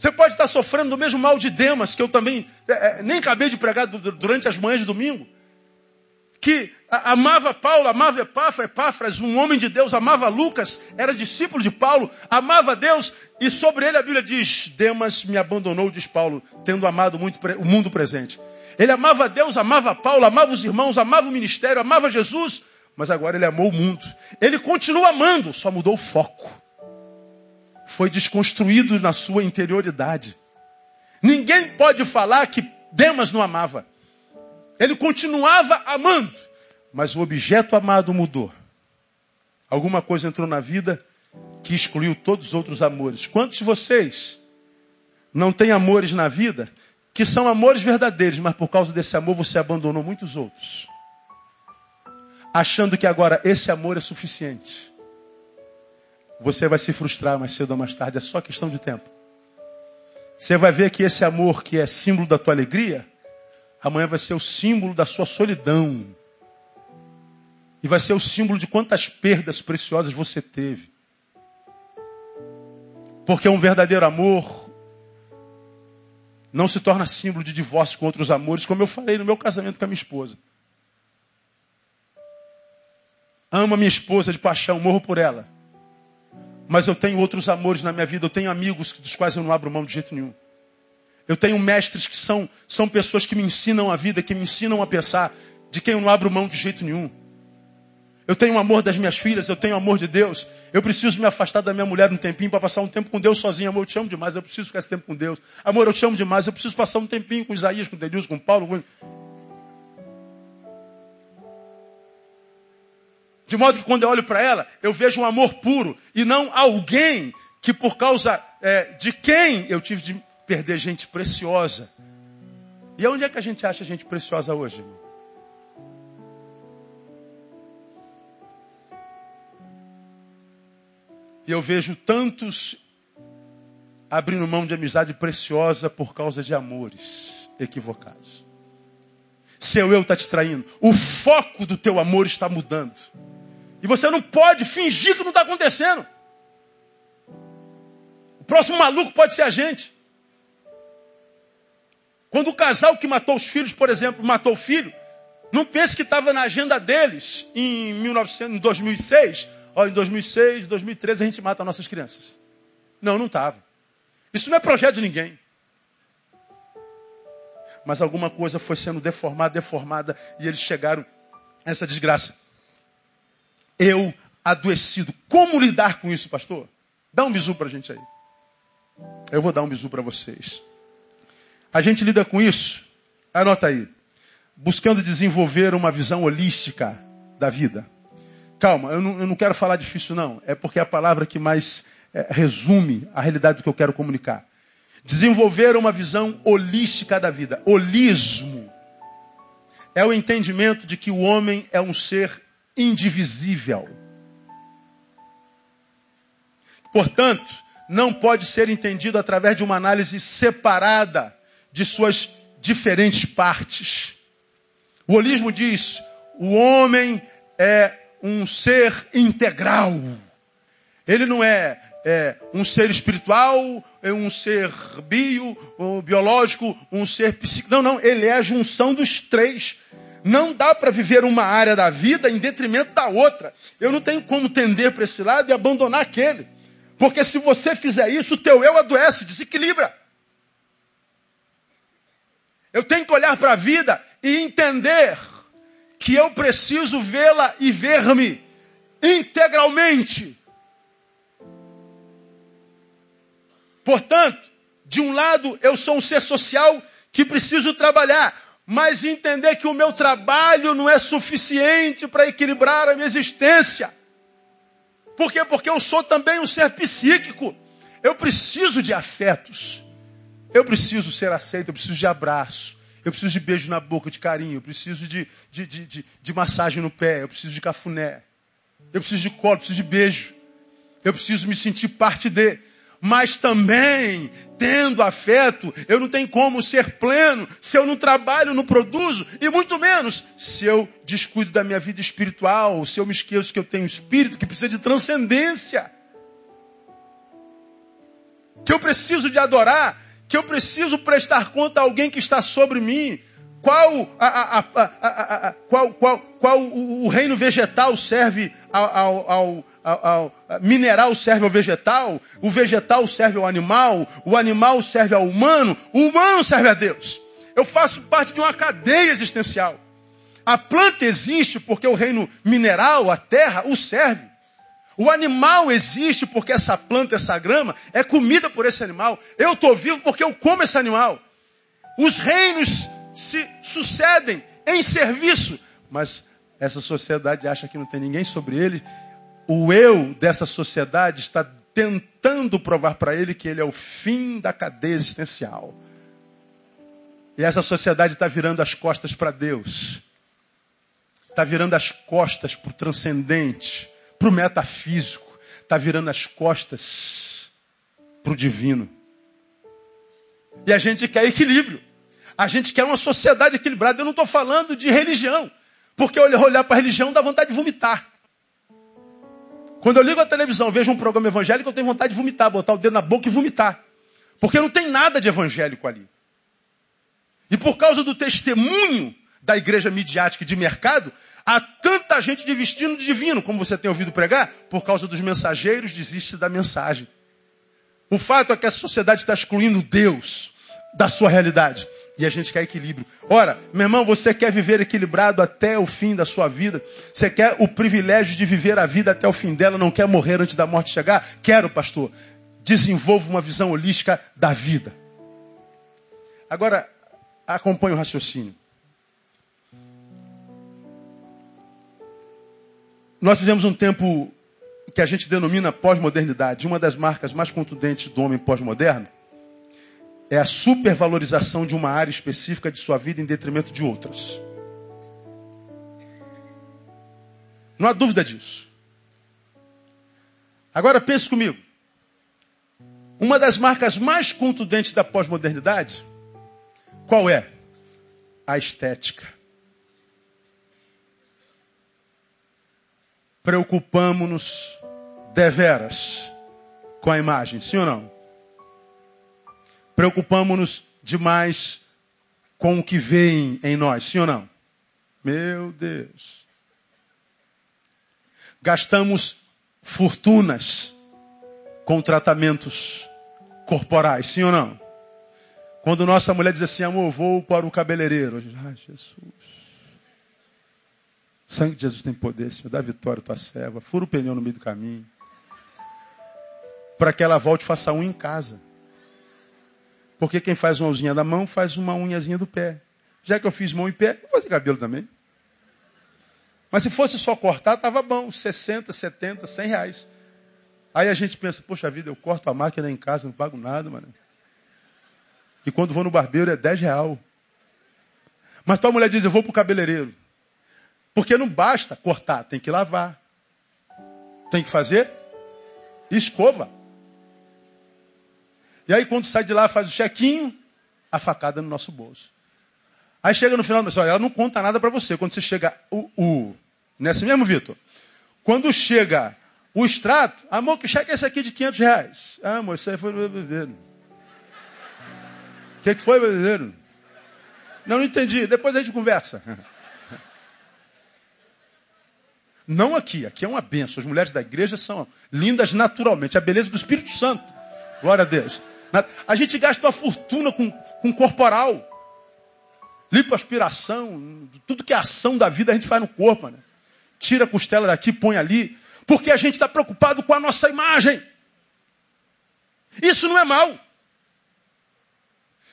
Você pode estar sofrendo do mesmo mal de Demas, que eu também é, é nem acabei de pregar durante as manhãs de domingo que amava Paulo, amava Epáfras, um homem de Deus, amava Lucas, era discípulo de Paulo, amava Deus, e sobre ele a Bíblia diz: Demas me abandonou, diz Paulo, tendo amado muito o mundo presente. Ele amava Deus, amava Paulo, amava os irmãos, amava o ministério, amava Jesus, mas agora ele amou o mundo. Ele continua amando, só mudou o foco. Foi desconstruído na sua interioridade. Ninguém pode falar que Demas não amava. Ele continuava amando, mas o objeto amado mudou. Alguma coisa entrou na vida que excluiu todos os outros amores. Quantos de vocês não têm amores na vida que são amores verdadeiros, mas por causa desse amor você abandonou muitos outros? Achando que agora esse amor é suficiente. Você vai se frustrar mais cedo ou mais tarde, é só questão de tempo. Você vai ver que esse amor que é símbolo da tua alegria, amanhã vai ser o símbolo da sua solidão. E vai ser o símbolo de quantas perdas preciosas você teve. Porque um verdadeiro amor não se torna símbolo de divórcio com outros amores, como eu falei no meu casamento com a minha esposa. Amo a minha esposa de paixão, morro por ela. Mas eu tenho outros amores na minha vida, eu tenho amigos dos quais eu não abro mão de jeito nenhum. Eu tenho mestres que são, são pessoas que me ensinam a vida, que me ensinam a pensar, de quem eu não abro mão de jeito nenhum. Eu tenho o amor das minhas filhas, eu tenho o amor de Deus. Eu preciso me afastar da minha mulher um tempinho para passar um tempo com Deus sozinho. Amor, eu te amo demais, eu preciso ficar esse tempo com Deus. Amor, eu te amo demais, eu preciso passar um tempinho com Isaías, com Denilson, com Paulo. Com... De modo que quando eu olho para ela, eu vejo um amor puro e não alguém que por causa é, de quem eu tive de perder gente preciosa. E onde é que a gente acha gente preciosa hoje? E eu vejo tantos abrindo mão de amizade preciosa por causa de amores equivocados. Seu eu está te traindo. O foco do teu amor está mudando. E você não pode fingir que não está acontecendo. O próximo maluco pode ser a gente. Quando o casal que matou os filhos, por exemplo, matou o filho, não pense que estava na agenda deles em, 1900, em 2006. Ó, em 2006, 2013 a gente mata nossas crianças. Não, não estava. Isso não é projeto de ninguém. Mas alguma coisa foi sendo deformada, deformada, e eles chegaram a essa desgraça. Eu adoecido. Como lidar com isso, pastor? Dá um bisu para a gente aí. Eu vou dar um bisu para vocês. A gente lida com isso, anota aí, buscando desenvolver uma visão holística da vida. Calma, eu não, eu não quero falar difícil não, é porque é a palavra que mais é, resume a realidade do que eu quero comunicar. Desenvolver uma visão holística da vida. Holismo é o entendimento de que o homem é um ser indivisível. Portanto, não pode ser entendido através de uma análise separada de suas diferentes partes. O holismo diz: o homem é um ser integral. Ele não é, é um ser espiritual, é um ser bio, biológico, um ser psíquico. Não, não. Ele é a junção dos três. Não dá para viver uma área da vida em detrimento da outra. Eu não tenho como tender para esse lado e abandonar aquele. Porque se você fizer isso, o teu eu adoece, desequilibra. Eu tenho que olhar para a vida e entender que eu preciso vê-la e ver-me integralmente. Portanto, de um lado, eu sou um ser social que preciso trabalhar, mas entender que o meu trabalho não é suficiente para equilibrar a minha existência. Por quê? Porque eu sou também um ser psíquico. Eu preciso de afetos. Eu preciso ser aceito, eu preciso de abraço. Eu preciso de beijo na boca, de carinho. Eu preciso de, de, de, de, de massagem no pé. Eu preciso de cafuné. Eu preciso de colo, eu preciso de beijo. Eu preciso me sentir parte de. Mas também, tendo afeto, eu não tenho como ser pleno se eu não trabalho, não produzo, e muito menos se eu descuido da minha vida espiritual, se eu me esqueço que eu tenho espírito que precisa de transcendência. Que eu preciso de adorar, que eu preciso prestar conta a alguém que está sobre mim. Qual, a, a, a, qual, qual, qual o reino vegetal serve ao, ao, ao, ao, mineral serve ao vegetal, o vegetal serve ao animal, o animal serve ao humano, o humano serve a Deus. Eu faço parte de uma cadeia existencial. A planta existe porque o reino mineral, a terra, o serve. O animal existe porque essa planta, essa grama, é comida por esse animal. Eu estou vivo porque eu como esse animal. Os reinos se sucedem em serviço, mas essa sociedade acha que não tem ninguém sobre ele. O eu dessa sociedade está tentando provar para ele que ele é o fim da cadeia existencial. E essa sociedade está virando as costas para Deus. Está virando as costas para o transcendente para o metafísico, está virando as costas para o divino. E a gente quer equilíbrio. A gente quer uma sociedade equilibrada. Eu não estou falando de religião. Porque olhar para a religião dá vontade de vomitar. Quando eu ligo a televisão, vejo um programa evangélico, eu tenho vontade de vomitar, botar o dedo na boca e vomitar. Porque não tem nada de evangélico ali. E por causa do testemunho da igreja midiática de mercado, há tanta gente de vestido divino, como você tem ouvido pregar, por causa dos mensageiros, desiste da mensagem. O fato é que a sociedade está excluindo Deus da sua realidade. E a gente quer equilíbrio. Ora, meu irmão, você quer viver equilibrado até o fim da sua vida? Você quer o privilégio de viver a vida até o fim dela? Não quer morrer antes da morte chegar? Quero, pastor. Desenvolva uma visão holística da vida. Agora, acompanhe o raciocínio. Nós vivemos um tempo que a gente denomina pós-modernidade. Uma das marcas mais contundentes do homem pós-moderno é a supervalorização de uma área específica de sua vida em detrimento de outras. Não há dúvida disso. Agora pense comigo. Uma das marcas mais contundentes da pós-modernidade, qual é? A estética. preocupamos-nos deveras com a imagem, sim ou não? Preocupamos-nos demais com o que vem em nós, sim ou não? Meu Deus. Gastamos fortunas com tratamentos corporais, sim ou não? Quando nossa mulher diz assim, amor, vou para o cabeleireiro. Ai, Jesus. O sangue de Jesus tem poder, Senhor. Dá vitória à tua serva. Fura o pneu no meio do caminho. Para que ela volte e faça unha em casa. Porque quem faz uma unzinha da mão, faz uma unhazinha do pé. Já que eu fiz mão e pé, vou fazer cabelo também. Mas se fosse só cortar, estava bom. 60, 70, 100 reais. Aí a gente pensa, poxa vida, eu corto a máquina em casa, não pago nada, mano. E quando vou no barbeiro é 10 real. Mas tua mulher diz, eu vou para o cabeleireiro. Porque não basta cortar, tem que lavar. Tem que fazer escova. E aí quando sai de lá, faz o chequinho, a facada no nosso bolso. Aí chega no final, pessoal, ela não conta nada para você. Quando você chega, o, o, nessa mesmo, Vitor? Quando chega o extrato, amor, que cheque é esse aqui de 500 reais? Ah, amor, isso aí foi no bebedeiro. O que, que foi, bebedeiro? Não, não entendi. Depois a gente conversa. Não aqui. Aqui é uma benção. As mulheres da igreja são lindas naturalmente. A beleza do Espírito Santo. Glória a Deus. A gente gasta uma fortuna com, com corporal. Lipoaspiração. Tudo que é ação da vida a gente faz no corpo. Né? Tira a costela daqui, põe ali. Porque a gente está preocupado com a nossa imagem. Isso não é mal.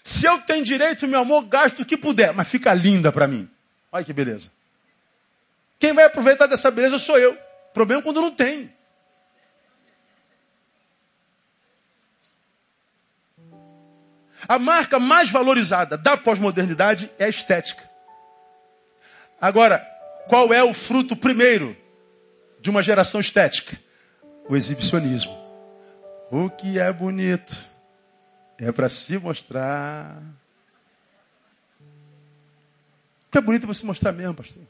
Se eu tenho direito, meu amor, gasto o que puder, mas fica linda para mim. Olha que beleza. Quem vai aproveitar dessa beleza sou eu. Problema é quando não tem. A marca mais valorizada da pós-modernidade é a estética. Agora, qual é o fruto primeiro de uma geração estética? O exibicionismo. O que é bonito é para se mostrar. O que é bonito é para se mostrar mesmo, pastor.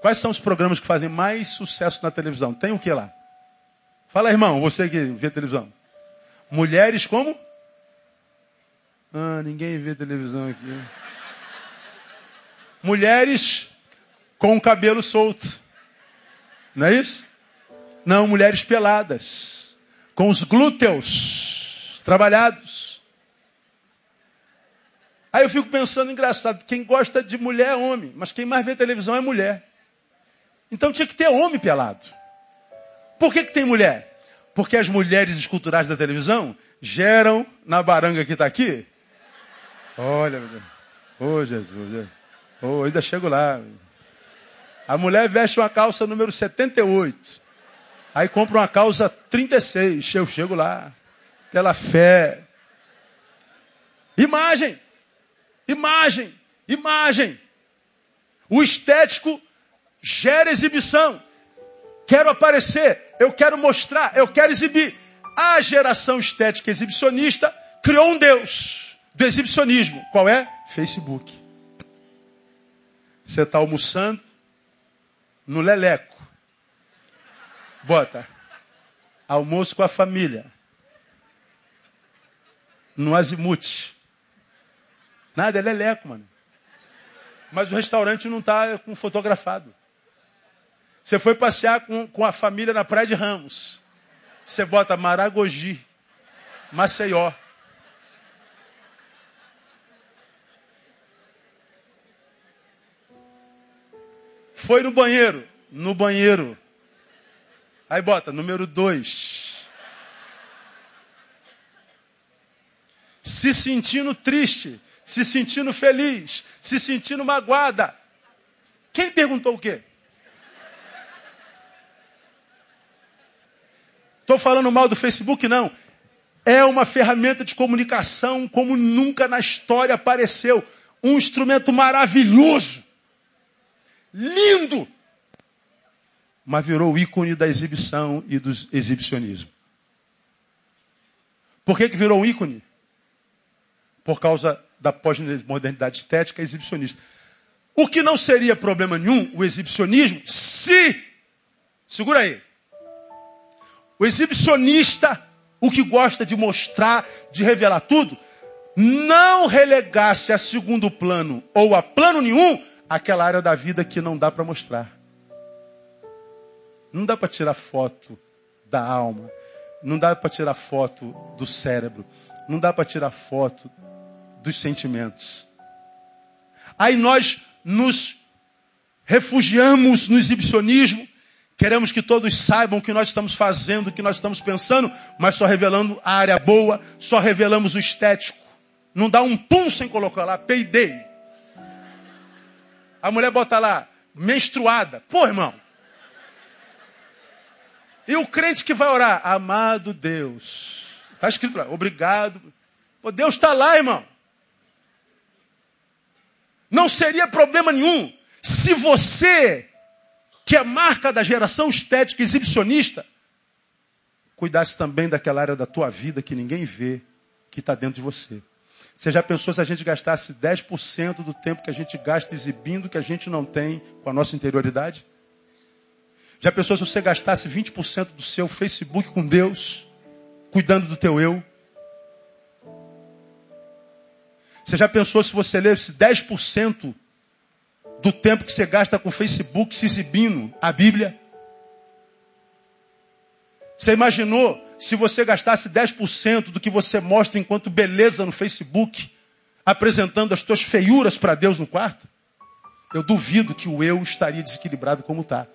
Quais são os programas que fazem mais sucesso na televisão? Tem o que lá? Fala, irmão, você que vê televisão. Mulheres como? Ah, ninguém vê televisão aqui. Mulheres com o cabelo solto. Não é isso? Não, mulheres peladas. Com os glúteos trabalhados. Aí eu fico pensando, engraçado, quem gosta de mulher é homem, mas quem mais vê televisão é mulher. Então tinha que ter homem pelado. Por que, que tem mulher? Porque as mulheres esculturais da televisão geram na baranga que está aqui. Olha. Ô oh, Jesus. Oh, ainda chego lá. A mulher veste uma calça número 78. Aí compra uma calça 36. Eu chego lá. Pela fé. Imagem. Imagem. Imagem. O estético gera exibição. Quero aparecer, eu quero mostrar, eu quero exibir. A geração estética exibicionista criou um Deus do exibicionismo. Qual é? Facebook. Você está almoçando no Leleco. Bota. Almoço com a família. No Azimuth. Nada, é Leleco, mano. Mas o restaurante não está com fotografado. Você foi passear com, com a família na Praia de Ramos. Você bota Maragogi, Maceió. Foi no banheiro. No banheiro. Aí bota número dois. Se sentindo triste, se sentindo feliz, se sentindo magoada. Quem perguntou o quê? Estou falando mal do Facebook, não. É uma ferramenta de comunicação como nunca na história apareceu. Um instrumento maravilhoso. Lindo. Mas virou ícone da exibição e do exibicionismo. Por que, que virou um ícone? Por causa da pós-modernidade estética exibicionista. O que não seria problema nenhum, o exibicionismo, se, segura aí, o exibicionista, o que gosta de mostrar, de revelar tudo, não relegasse a segundo plano ou a plano nenhum aquela área da vida que não dá para mostrar. Não dá para tirar foto da alma, não dá para tirar foto do cérebro, não dá para tirar foto dos sentimentos. Aí nós nos refugiamos no exibicionismo Queremos que todos saibam o que nós estamos fazendo, o que nós estamos pensando, mas só revelando a área boa, só revelamos o estético. Não dá um pum sem colocar lá, peidei. A mulher bota lá, menstruada. Pô, irmão. E o crente que vai orar, amado Deus. Está escrito lá, obrigado. Pô, Deus está lá, irmão. Não seria problema nenhum se você que é marca da geração estética exibicionista, cuidasse também daquela área da tua vida que ninguém vê, que está dentro de você. Você já pensou se a gente gastasse 10% do tempo que a gente gasta exibindo que a gente não tem com a nossa interioridade? Já pensou se você gastasse 20% do seu Facebook com Deus, cuidando do teu eu? Você já pensou se você lesse 10% do tempo que você gasta com o Facebook se exibindo a Bíblia? Você imaginou se você gastasse 10% do que você mostra enquanto beleza no Facebook, apresentando as suas feiuras para Deus no quarto? Eu duvido que o eu estaria desequilibrado como está.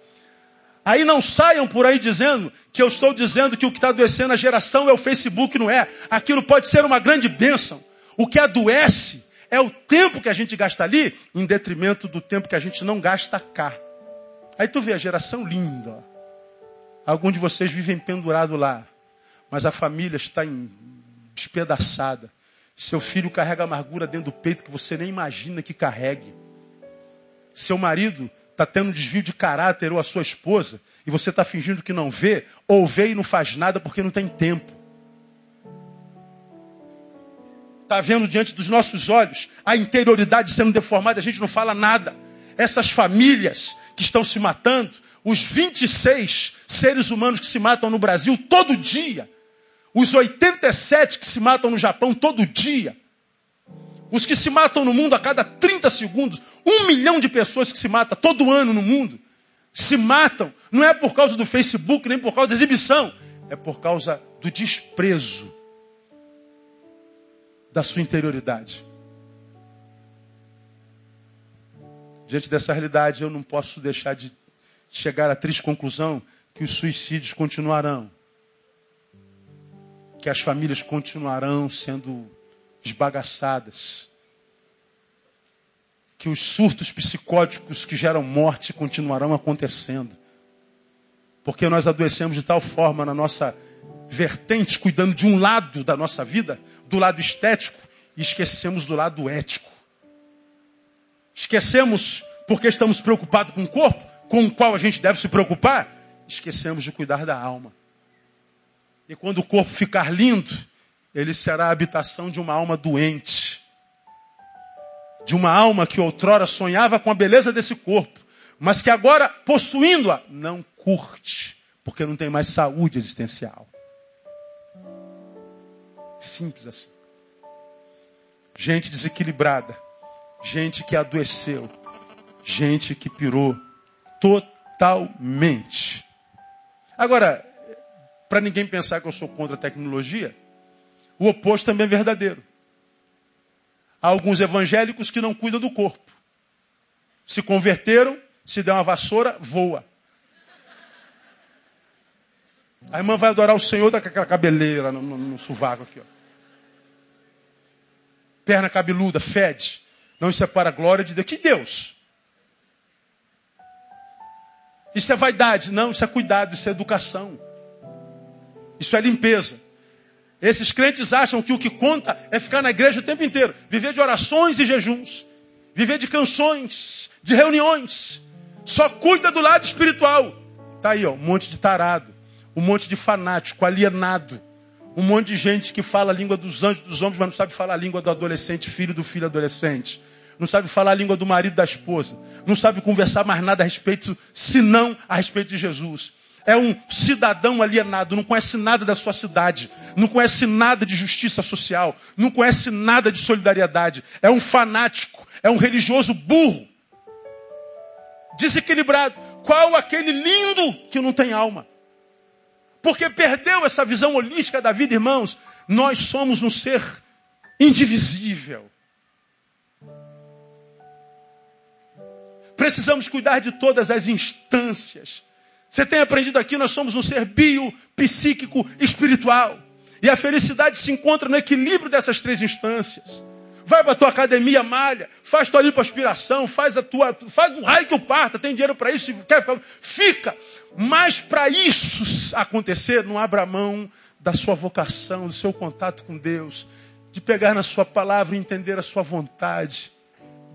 Aí não saiam por aí dizendo que eu estou dizendo que o que está adoecendo a geração é o Facebook, não é. Aquilo pode ser uma grande bênção. O que adoece é o tempo que a gente gasta ali, em detrimento do tempo que a gente não gasta cá. Aí tu vê a geração linda. Alguns de vocês vivem pendurado lá, mas a família está em despedaçada. Seu filho carrega amargura dentro do peito que você nem imagina que carregue. Seu marido está tendo um desvio de caráter ou a sua esposa e você está fingindo que não vê, ou vê e não faz nada porque não tem tempo. Está vendo diante dos nossos olhos a interioridade sendo deformada, a gente não fala nada. Essas famílias que estão se matando, os 26 seres humanos que se matam no Brasil todo dia, os 87 que se matam no Japão todo dia, os que se matam no mundo a cada 30 segundos, um milhão de pessoas que se matam todo ano no mundo, se matam, não é por causa do Facebook, nem por causa da exibição, é por causa do desprezo da sua interioridade. Diante dessa realidade, eu não posso deixar de chegar à triste conclusão que os suicídios continuarão, que as famílias continuarão sendo esbagaçadas. Que os surtos psicóticos que geram morte continuarão acontecendo. Porque nós adoecemos de tal forma na nossa vertente, cuidando de um lado da nossa vida, do lado estético, e esquecemos do lado ético. Esquecemos porque estamos preocupados com o corpo, com o qual a gente deve se preocupar, esquecemos de cuidar da alma. E quando o corpo ficar lindo, ele será a habitação de uma alma doente. De uma alma que outrora sonhava com a beleza desse corpo, mas que agora, possuindo-a, não curte, porque não tem mais saúde existencial. Simples assim. Gente desequilibrada, gente que adoeceu, gente que pirou totalmente. Agora, para ninguém pensar que eu sou contra a tecnologia, o oposto também é verdadeiro. Há alguns evangélicos que não cuidam do corpo. Se converteram, se der uma vassoura, voa. A irmã vai adorar o Senhor tá com aquela cabeleira no, no, no sovaco aqui. Ó. Perna cabeluda, fede. Não isso é para a glória de Deus. Que Deus? Isso é vaidade. Não, isso é cuidado, isso é educação. Isso é limpeza. Esses crentes acham que o que conta é ficar na igreja o tempo inteiro, viver de orações e jejuns, viver de canções, de reuniões. Só cuida do lado espiritual. Tá aí, ó, um monte de tarado, um monte de fanático, alienado, um monte de gente que fala a língua dos anjos, dos homens, mas não sabe falar a língua do adolescente, filho do filho adolescente. Não sabe falar a língua do marido da esposa. Não sabe conversar mais nada a respeito, senão a respeito de Jesus é um cidadão alienado, não conhece nada da sua cidade, não conhece nada de justiça social, não conhece nada de solidariedade, é um fanático, é um religioso burro, desequilibrado. Qual aquele lindo que não tem alma? Porque perdeu essa visão holística da vida, irmãos. Nós somos um ser indivisível. Precisamos cuidar de todas as instâncias você tem aprendido aqui, nós somos um ser bio, psíquico, espiritual. E a felicidade se encontra no equilíbrio dessas três instâncias. Vai para a tua academia, malha, faz tua lipoaspiração, faz a tua, faz um raio que o parta, tem dinheiro para isso, quer ficar, fica. Mas para isso acontecer, não abra mão da sua vocação, do seu contato com Deus, de pegar na sua palavra e entender a sua vontade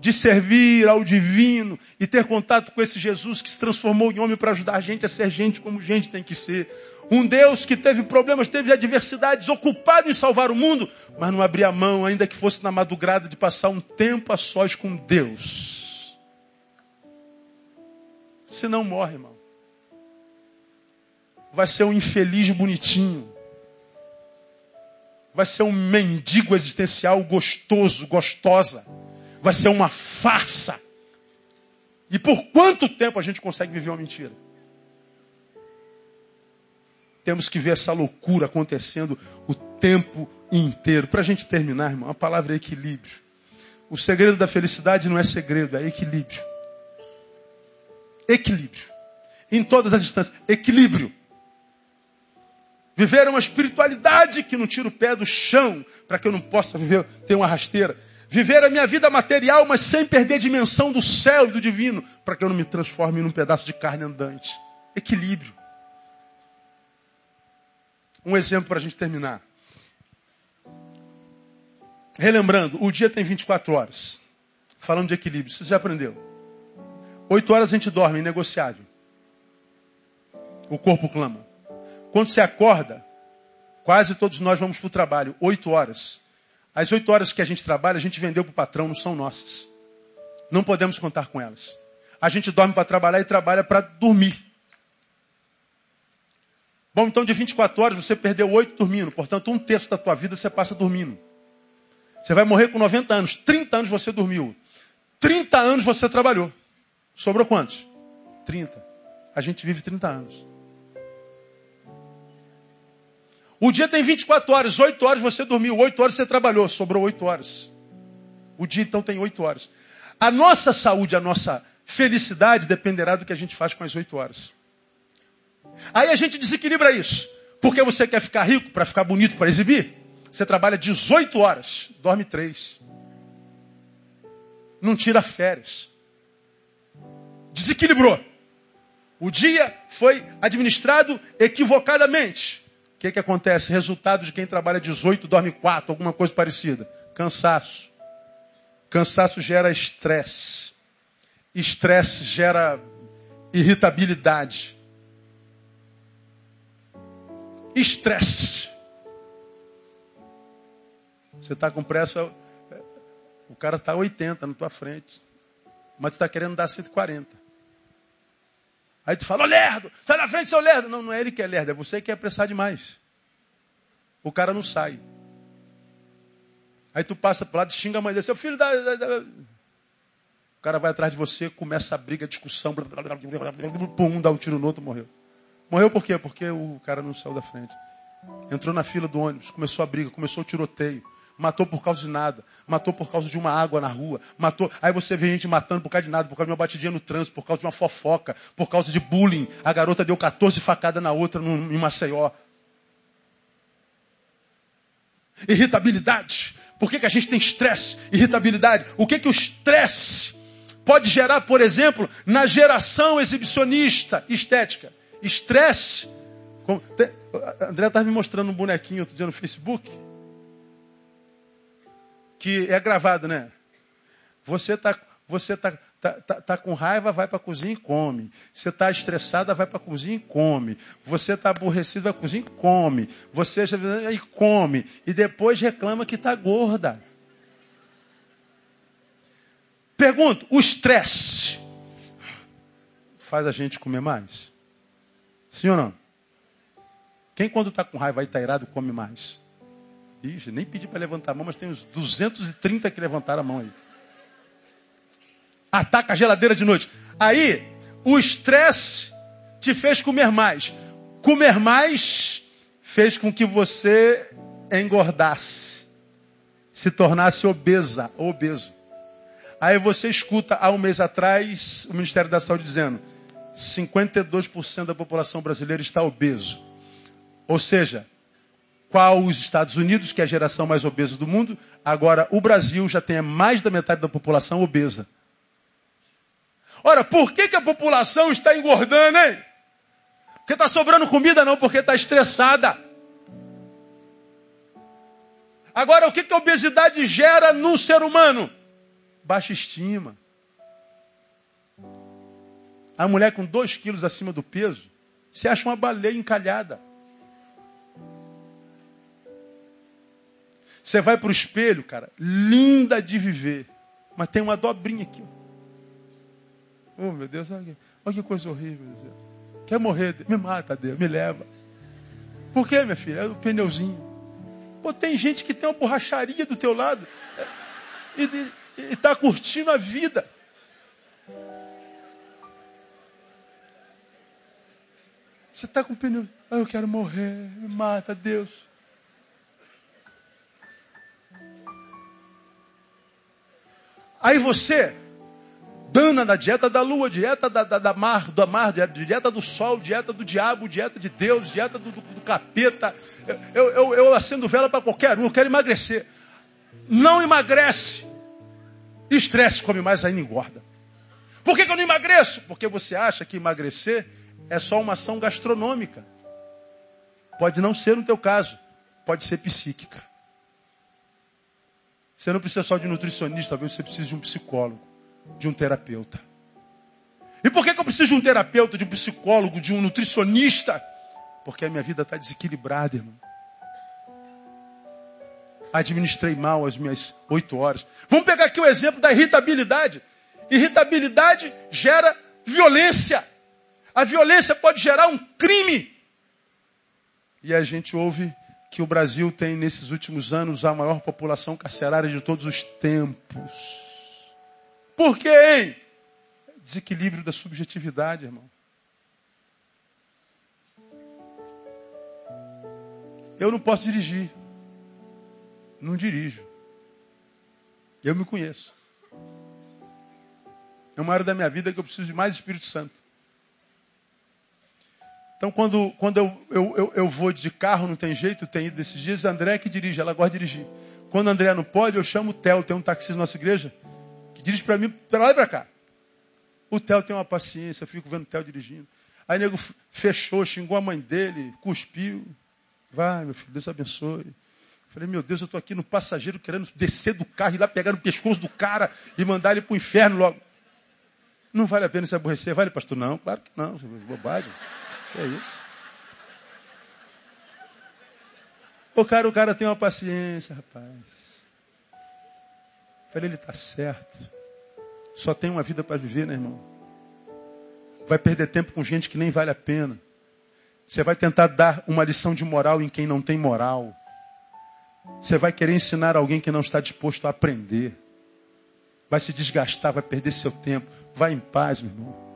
de servir ao divino e ter contato com esse Jesus que se transformou em homem para ajudar a gente a ser gente como gente tem que ser. Um Deus que teve problemas, teve adversidades, ocupado em salvar o mundo, mas não abria mão, ainda que fosse na madrugada, de passar um tempo a sós com Deus. Se não morre, irmão. vai ser um infeliz bonitinho. Vai ser um mendigo existencial gostoso, gostosa. Vai ser uma farsa. E por quanto tempo a gente consegue viver uma mentira? Temos que ver essa loucura acontecendo o tempo inteiro. Para a gente terminar, irmão, a palavra é equilíbrio. O segredo da felicidade não é segredo, é equilíbrio. Equilíbrio. Em todas as instâncias, equilíbrio. Viver uma espiritualidade que não tira o pé do chão, para que eu não possa viver, ter uma rasteira. Viver a minha vida material, mas sem perder a dimensão do céu e do divino, para que eu não me transforme num pedaço de carne andante. Equilíbrio. Um exemplo para a gente terminar. Relembrando, o dia tem 24 horas. Falando de equilíbrio, você já aprendeu. Oito horas a gente dorme, inegociável. O corpo clama. Quando você acorda, quase todos nós vamos para o trabalho. Oito horas. As oito horas que a gente trabalha, a gente vendeu para o patrão, não são nossas. Não podemos contar com elas. A gente dorme para trabalhar e trabalha para dormir. Bom, então de 24 horas você perdeu oito dormindo. Portanto, um terço da tua vida você passa dormindo. Você vai morrer com 90 anos. 30 anos você dormiu. 30 anos você trabalhou. Sobrou quantos? 30. A gente vive 30 anos. O dia tem 24 horas, 8 horas você dormiu, 8 horas você trabalhou, sobrou 8 horas. O dia então tem 8 horas. A nossa saúde, a nossa felicidade dependerá do que a gente faz com as 8 horas. Aí a gente desequilibra isso. Porque você quer ficar rico para ficar bonito, para exibir? Você trabalha 18 horas, dorme 3. Não tira férias. Desequilibrou. O dia foi administrado equivocadamente. O que, que acontece? Resultado de quem trabalha 18 dorme 4, alguma coisa parecida. Cansaço. Cansaço gera estresse. Estresse gera irritabilidade. Estresse. Você está com pressa, o cara está 80 na tua frente, mas tu está querendo dar 140. Aí tu fala, ô lerdo, sai da frente, seu lerdo. Não, não é ele que é lerdo, é você que quer apressar demais. O cara não sai. Aí tu passa para lado e xinga a mãe dele, seu filho da, da, da... O cara vai atrás de você, começa a briga, a discussão, pum, dá um tiro no outro, morreu. Morreu por quê? Porque o cara não saiu da frente. Entrou na fila do ônibus, começou a briga, começou o tiroteio matou por causa de nada, matou por causa de uma água na rua, matou. Aí você vê gente matando por causa de nada, por causa de uma batidinha no trânsito, por causa de uma fofoca, por causa de bullying. A garota deu 14 facadas na outra em Maceió. Irritabilidade. Por que, que a gente tem estresse? Irritabilidade. O que, que o estresse pode gerar, por exemplo, na geração exibicionista estética? Estresse. André estava me mostrando um bonequinho outro dia no Facebook que é gravado, né? Você tá, você tá, tá, tá, tá com raiva, vai para a cozinha e come. Você está estressada, vai para a cozinha e come. Você está aborrecido, vai para a cozinha e come. Você e come. E depois reclama que está gorda. Pergunto, o estresse faz a gente comer mais? Sim ou não? Quem quando está com raiva e está irado come mais? Ixi, nem pedi para levantar a mão, mas tem uns 230 que levantaram a mão aí. Ataca a geladeira de noite. Aí, o estresse te fez comer mais. Comer mais fez com que você engordasse, se tornasse obesa, obeso. Aí você escuta há um mês atrás o Ministério da Saúde dizendo: 52% da população brasileira está obeso. Ou seja, qual os Estados Unidos, que é a geração mais obesa do mundo, agora o Brasil já tem mais da metade da população obesa. Ora, por que, que a população está engordando, hein? Porque está sobrando comida, não, porque está estressada. Agora, o que, que a obesidade gera no ser humano? Baixa estima. A mulher com dois quilos acima do peso se acha uma baleia encalhada. Você vai para o espelho, cara, linda de viver, mas tem uma dobrinha aqui. Oh, meu Deus, olha, olha que coisa horrível. Quer morrer? Me mata, Deus, me leva. Por quê, minha filha? É o pneuzinho. Pô, tem gente que tem uma borracharia do teu lado e está curtindo a vida. Você está com pneu. Ah, eu quero morrer. Me mata, Deus. Aí você, dana da dieta da lua, dieta da, da, da mar, do mar, dieta do sol, dieta do diabo, dieta de Deus, dieta do, do, do capeta. Eu, eu, eu acendo vela para qualquer um, eu quero emagrecer. Não emagrece. Estresse come mais ainda engorda. Por que, que eu não emagreço? Porque você acha que emagrecer é só uma ação gastronômica. Pode não ser no teu caso, pode ser psíquica. Você não precisa só de nutricionista, talvez você precise de um psicólogo, de um terapeuta. E por que, que eu preciso de um terapeuta, de um psicólogo, de um nutricionista? Porque a minha vida está desequilibrada, irmão. Administrei mal as minhas oito horas. Vamos pegar aqui o exemplo da irritabilidade. Irritabilidade gera violência. A violência pode gerar um crime. E a gente ouve que o Brasil tem, nesses últimos anos, a maior população carcerária de todos os tempos. Por quê, hein? Desequilíbrio da subjetividade, irmão. Eu não posso dirigir. Não dirijo. Eu me conheço. É uma área da minha vida que eu preciso de mais Espírito Santo. Então, quando, quando eu, eu, eu, eu, vou de carro, não tem jeito, tem ido desses dias, André que dirige, ela gosta de dirigir. Quando André não pode, eu chamo o Theo, tem um taxista na nossa igreja, que dirige para mim, para lá e para cá. O Theo tem uma paciência, eu fico vendo o Theo dirigindo. Aí o nego fechou, xingou a mãe dele, cuspiu. Vai, meu filho, Deus abençoe. Falei, meu Deus, eu estou aqui no passageiro querendo descer do carro, ir lá pegar no pescoço do cara e mandar ele para o inferno logo. Não vale a pena se aborrecer, vale, pastor? Não, claro que não, é bobagem. É isso. O cara, o cara tem uma paciência, rapaz. Falei, ele está certo. Só tem uma vida para viver, né, irmão? Vai perder tempo com gente que nem vale a pena. Você vai tentar dar uma lição de moral em quem não tem moral. Você vai querer ensinar alguém que não está disposto a aprender. Vai se desgastar, vai perder seu tempo. Vai em paz, meu irmão.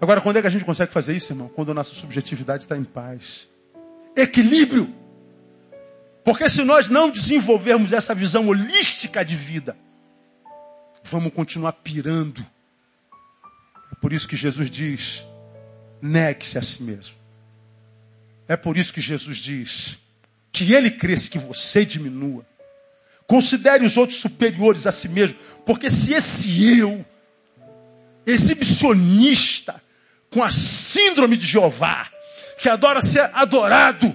Agora, quando é que a gente consegue fazer isso, irmão? Quando a nossa subjetividade está em paz. Equilíbrio. Porque se nós não desenvolvermos essa visão holística de vida, vamos continuar pirando. É por isso que Jesus diz: negue-se a si mesmo. É por isso que Jesus diz que ele cresça, que você diminua. Considere os outros superiores a si mesmo, porque se esse eu, exibicionista, com a síndrome de Jeová, que adora ser adorado,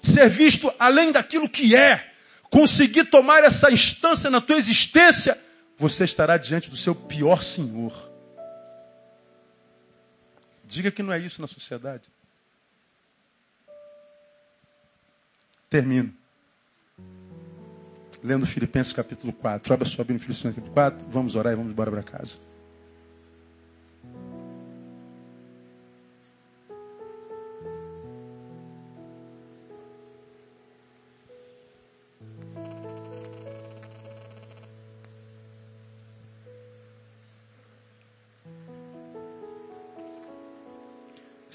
ser visto além daquilo que é, conseguir tomar essa instância na tua existência, você estará diante do seu pior senhor. Diga que não é isso na sociedade. Termino. Lendo Filipenses capítulo 4. Abra sua Bíblia em Filipenses capítulo 4. Vamos orar e vamos embora para casa.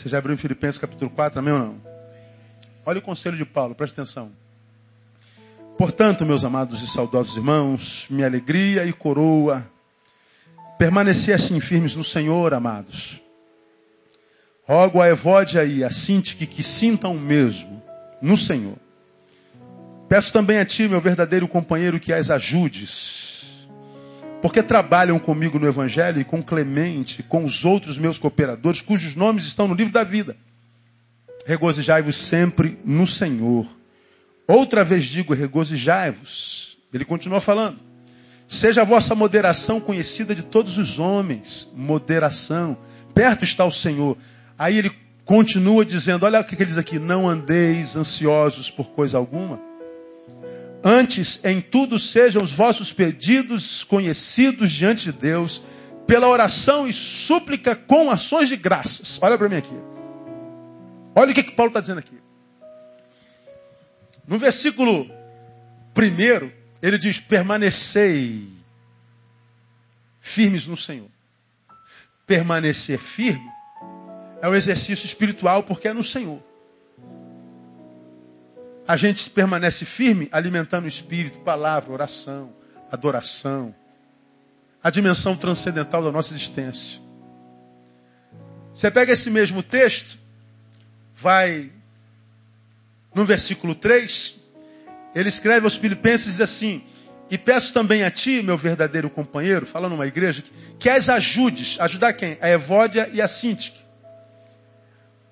Você já abriu Filipenses capítulo 4, amém ou não? Olha o conselho de Paulo, preste atenção. Portanto, meus amados e saudosos irmãos, minha alegria e coroa, permanecer assim firmes no Senhor, amados. Rogo a Evódia e a Sintique que sintam o mesmo no Senhor. Peço também a ti, meu verdadeiro companheiro, que as ajudes porque trabalham comigo no Evangelho e com Clemente, com os outros meus cooperadores, cujos nomes estão no livro da vida. Regozijai-vos sempre no Senhor. Outra vez digo, regozijai-vos. Ele continua falando. Seja a vossa moderação conhecida de todos os homens. Moderação. Perto está o Senhor. Aí ele continua dizendo: olha o que ele diz aqui: não andeis ansiosos por coisa alguma Antes, em tudo sejam os vossos pedidos conhecidos diante de Deus pela oração e súplica com ações de graças. Olha para mim aqui. Olha o que, que Paulo está dizendo aqui. No versículo primeiro, ele diz: permanecei firmes no Senhor. Permanecer firme é um exercício espiritual porque é no Senhor. A gente permanece firme alimentando o espírito, palavra, oração, adoração, a dimensão transcendental da nossa existência. Você pega esse mesmo texto, vai no versículo 3, ele escreve aos Filipenses e diz assim: E peço também a ti, meu verdadeiro companheiro, falando numa igreja, que as ajudes. Ajudar quem? A Evódia e a Sintique.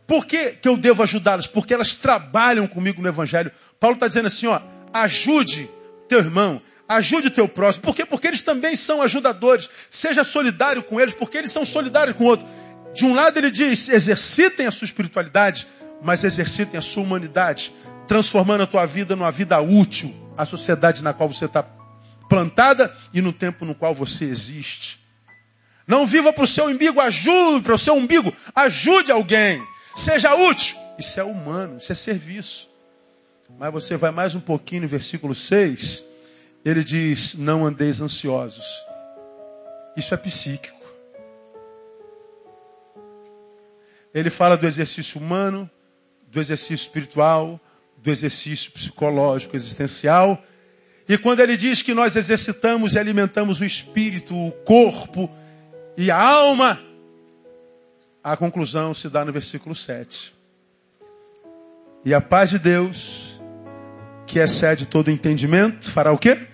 Por que, que eu devo ajudá-las? Porque elas trabalham comigo no Evangelho. Paulo está dizendo assim: ó, ajude teu irmão, ajude teu próximo. Por quê? Porque eles também são ajudadores. Seja solidário com eles, porque eles são solidários com o outro. De um lado ele diz: exercitem a sua espiritualidade, mas exercitem a sua humanidade transformando a tua vida numa vida útil à sociedade na qual você está plantada e no tempo no qual você existe. Não viva para o seu umbigo, ajude para o seu umbigo, ajude alguém, seja útil. Isso é humano, isso é serviço. Mas você vai mais um pouquinho no versículo 6, ele diz: Não andeis ansiosos. Isso é psíquico. Ele fala do exercício humano, do exercício espiritual, do exercício psicológico existencial. E quando ele diz que nós exercitamos e alimentamos o espírito, o corpo e a alma, a conclusão se dá no versículo 7. E a paz de Deus, que excede todo entendimento, fará o quê?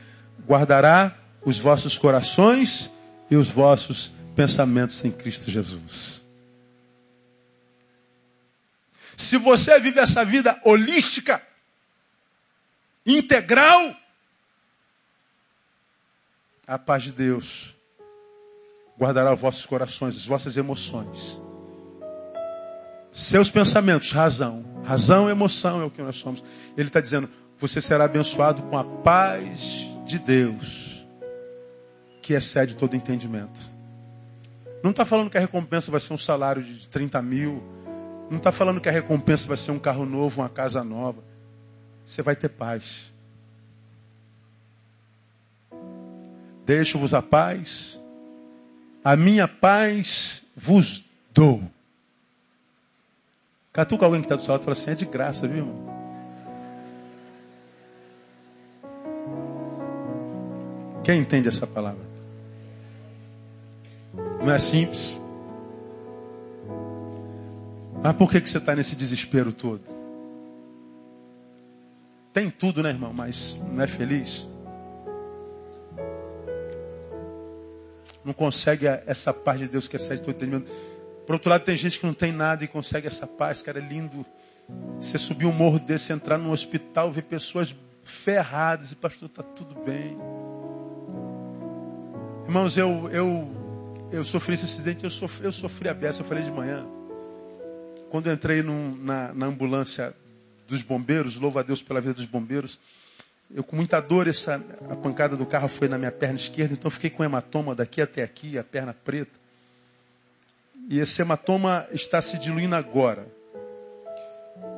Guardará os vossos corações e os vossos pensamentos em Cristo Jesus. Se você vive essa vida holística, integral, a paz de Deus guardará os vossos corações, as vossas emoções. Seus pensamentos, razão. Razão e emoção é o que nós somos. Ele está dizendo, você será abençoado com a paz de Deus, que excede todo entendimento. Não está falando que a recompensa vai ser um salário de 30 mil, não está falando que a recompensa vai ser um carro novo, uma casa nova. Você vai ter paz. Deixo-vos a paz. A minha paz vos dou. Catuca alguém que está do seu lado e fala assim, é de graça, viu, irmão? Quem entende essa palavra? Não é simples. Mas por que, que você está nesse desespero todo? Tem tudo, né, irmão? Mas não é feliz? Não consegue essa paz de Deus que excede todo entendimento. Por outro lado, tem gente que não tem nada e consegue essa paz. Cara, é lindo. Você subir um morro desse, entrar num hospital, ver pessoas ferradas e, pastor, está tudo bem. Irmãos, eu, eu, eu sofri esse acidente, eu sofri, eu sofri a beça, eu falei de manhã. Quando eu entrei num, na, na ambulância dos bombeiros, louvo a Deus pela vida dos bombeiros, eu com muita dor, essa, a pancada do carro foi na minha perna esquerda, então fiquei com hematoma daqui até aqui, a perna preta. E esse hematoma está se diluindo agora.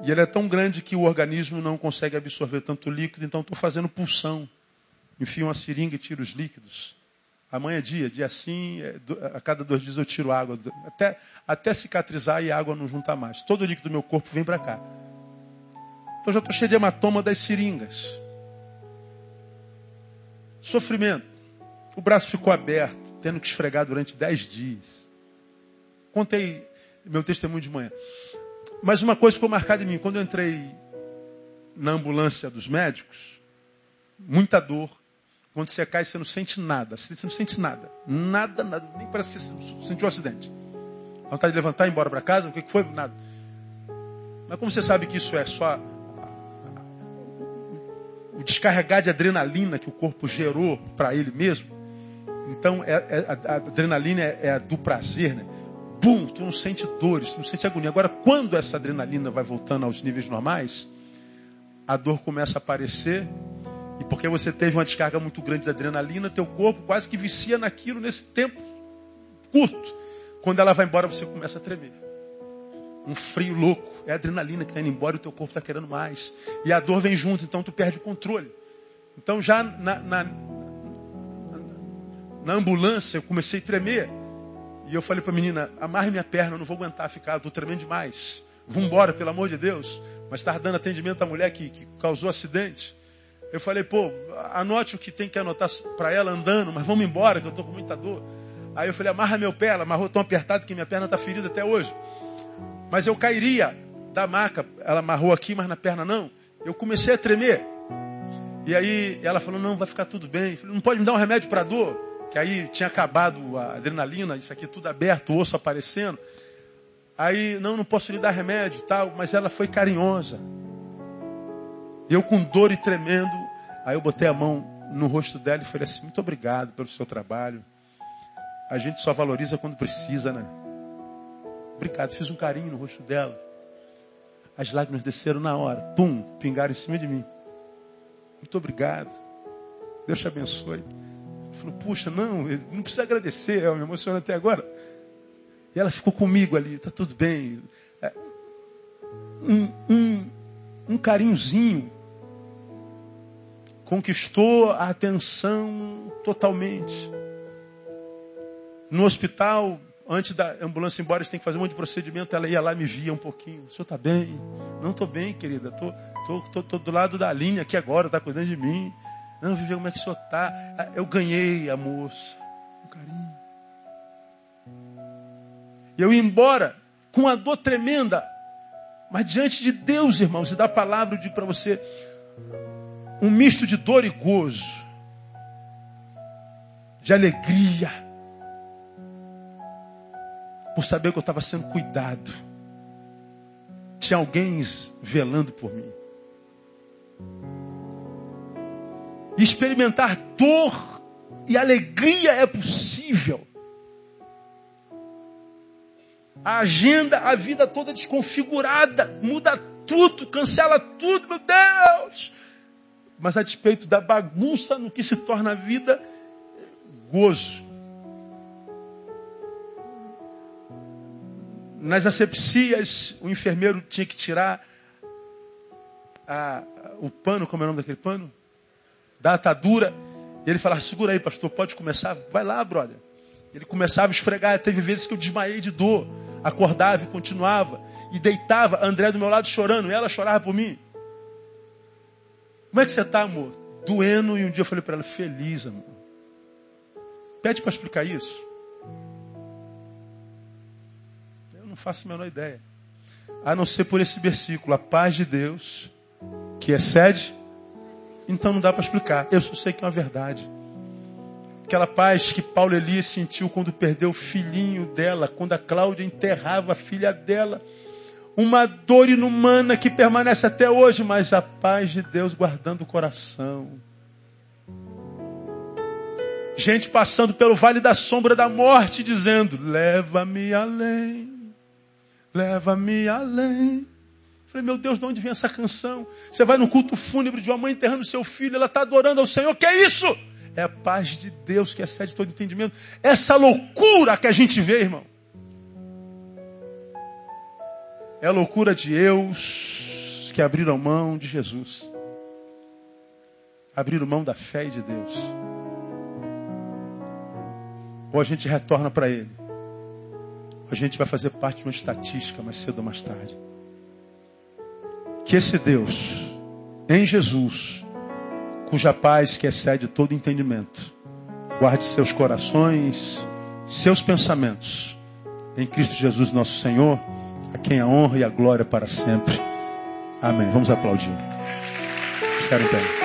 E ele é tão grande que o organismo não consegue absorver tanto líquido, então estou fazendo pulsão. Enfio uma seringa e tiro os líquidos. Amanhã é dia, dia sim, é, a cada dois dias eu tiro água, até, até cicatrizar e a água não junta mais. Todo o líquido do meu corpo vem para cá. Então já estou cheio de hematoma das seringas. Sofrimento. O braço ficou aberto, tendo que esfregar durante dez dias. Contei meu testemunho de manhã. Mas uma coisa ficou marcada em mim. Quando eu entrei na ambulância dos médicos, muita dor, quando você cai, você não sente nada. Você não sente nada. Nada, nada. Nem parece que você sentiu um acidente. Vontade de levantar e ir embora para casa? O que foi? Nada. Mas como você sabe que isso é só o descarregar de adrenalina que o corpo gerou para ele mesmo? Então, é, é, a, adrenalina é, é a do prazer, né? Bum, tu não sente dores, tu não sente agonia. Agora, quando essa adrenalina vai voltando aos níveis normais, a dor começa a aparecer e porque você teve uma descarga muito grande de adrenalina, teu corpo quase que vicia naquilo nesse tempo curto. Quando ela vai embora, você começa a tremer. Um frio louco. É a adrenalina que está indo embora e o teu corpo está querendo mais. E a dor vem junto, então tu perde o controle. Então já na, na, na ambulância eu comecei a tremer. E eu falei para a menina, amarre minha perna, eu não vou aguentar ficar, estou tremendo demais. Vamos embora, pelo amor de Deus. Mas estava dando atendimento à mulher que, que causou acidente. Eu falei, pô, anote o que tem que anotar para ela andando, mas vamos embora, que eu estou com muita dor. Aí eu falei, amarra meu pé, ela amarrou tão apertado que minha perna está ferida até hoje. Mas eu cairia da maca, ela amarrou aqui, mas na perna não. Eu comecei a tremer. E aí ela falou, não, vai ficar tudo bem. Eu falei, não pode me dar um remédio para dor? Que aí tinha acabado a adrenalina, isso aqui tudo aberto, o osso aparecendo. Aí, não, não posso lhe dar remédio tal, mas ela foi carinhosa. Eu com dor e tremendo, aí eu botei a mão no rosto dela e falei assim, muito obrigado pelo seu trabalho. A gente só valoriza quando precisa, né? Obrigado, fiz um carinho no rosto dela. As lágrimas desceram na hora, pum, pingaram em cima de mim. Muito obrigado. Deus te abençoe. Falou, puxa, não, não precisa agradecer, eu me emociono até agora. E ela ficou comigo ali, tá tudo bem. É, um, um, um carinhozinho conquistou a atenção totalmente. No hospital, antes da ambulância ir embora, eles têm que fazer um monte de procedimento. Ela ia lá, me via um pouquinho. O senhor está bem? Não estou bem, querida. Tô, tô, tô, tô, do lado da linha aqui agora, está cuidando de mim. Não, Vivi, como é que o senhor está? Ah, eu ganhei a moça. Um carinho. E eu ia embora com uma dor tremenda. Mas diante de Deus, irmãos, e da palavra, eu digo para você, um misto de dor e gozo, de alegria, por saber que eu estava sendo cuidado. Tinha alguém velando por mim. Experimentar dor e alegria é possível. A agenda, a vida toda desconfigurada, muda tudo, cancela tudo, meu Deus! Mas a despeito da bagunça no que se torna a vida, gozo. Nas asepsias, o enfermeiro tinha que tirar a, o pano, como é o nome daquele pano? Da atadura. E ele falava, segura aí, pastor, pode começar? Vai lá, brother. Ele começava a esfregar. Teve vezes que eu desmaiei de dor. Acordava e continuava. E deitava, André do meu lado chorando. E ela chorava por mim. Como é que você está, amor? Doendo. E um dia eu falei para ela, feliz, amor. Pede para explicar isso. não faço a menor ideia. A não ser por esse versículo, a paz de Deus, que excede, então não dá para explicar. Eu só sei que é uma verdade. Aquela paz que Paulo Elias sentiu quando perdeu o filhinho dela, quando a Cláudia enterrava a filha dela. Uma dor inumana que permanece até hoje, mas a paz de Deus guardando o coração. Gente passando pelo vale da sombra da morte, dizendo: Leva-me além leva-me além. Falei, meu Deus, de onde vem essa canção? Você vai no culto fúnebre de uma mãe enterrando seu filho, ela está adorando ao Senhor. Que é isso? É a paz de Deus que excede todo entendimento. Essa loucura que a gente vê, irmão. É a loucura de Deus que abriram mão de Jesus. Abriram mão da fé de Deus. Ou a gente retorna para Ele a gente vai fazer parte de uma estatística mais cedo ou mais tarde. Que esse Deus, em Jesus, cuja paz que excede todo entendimento, guarde seus corações, seus pensamentos, em Cristo Jesus nosso Senhor, a quem a honra e a glória para sempre. Amém. Vamos aplaudir. Ficaram bem.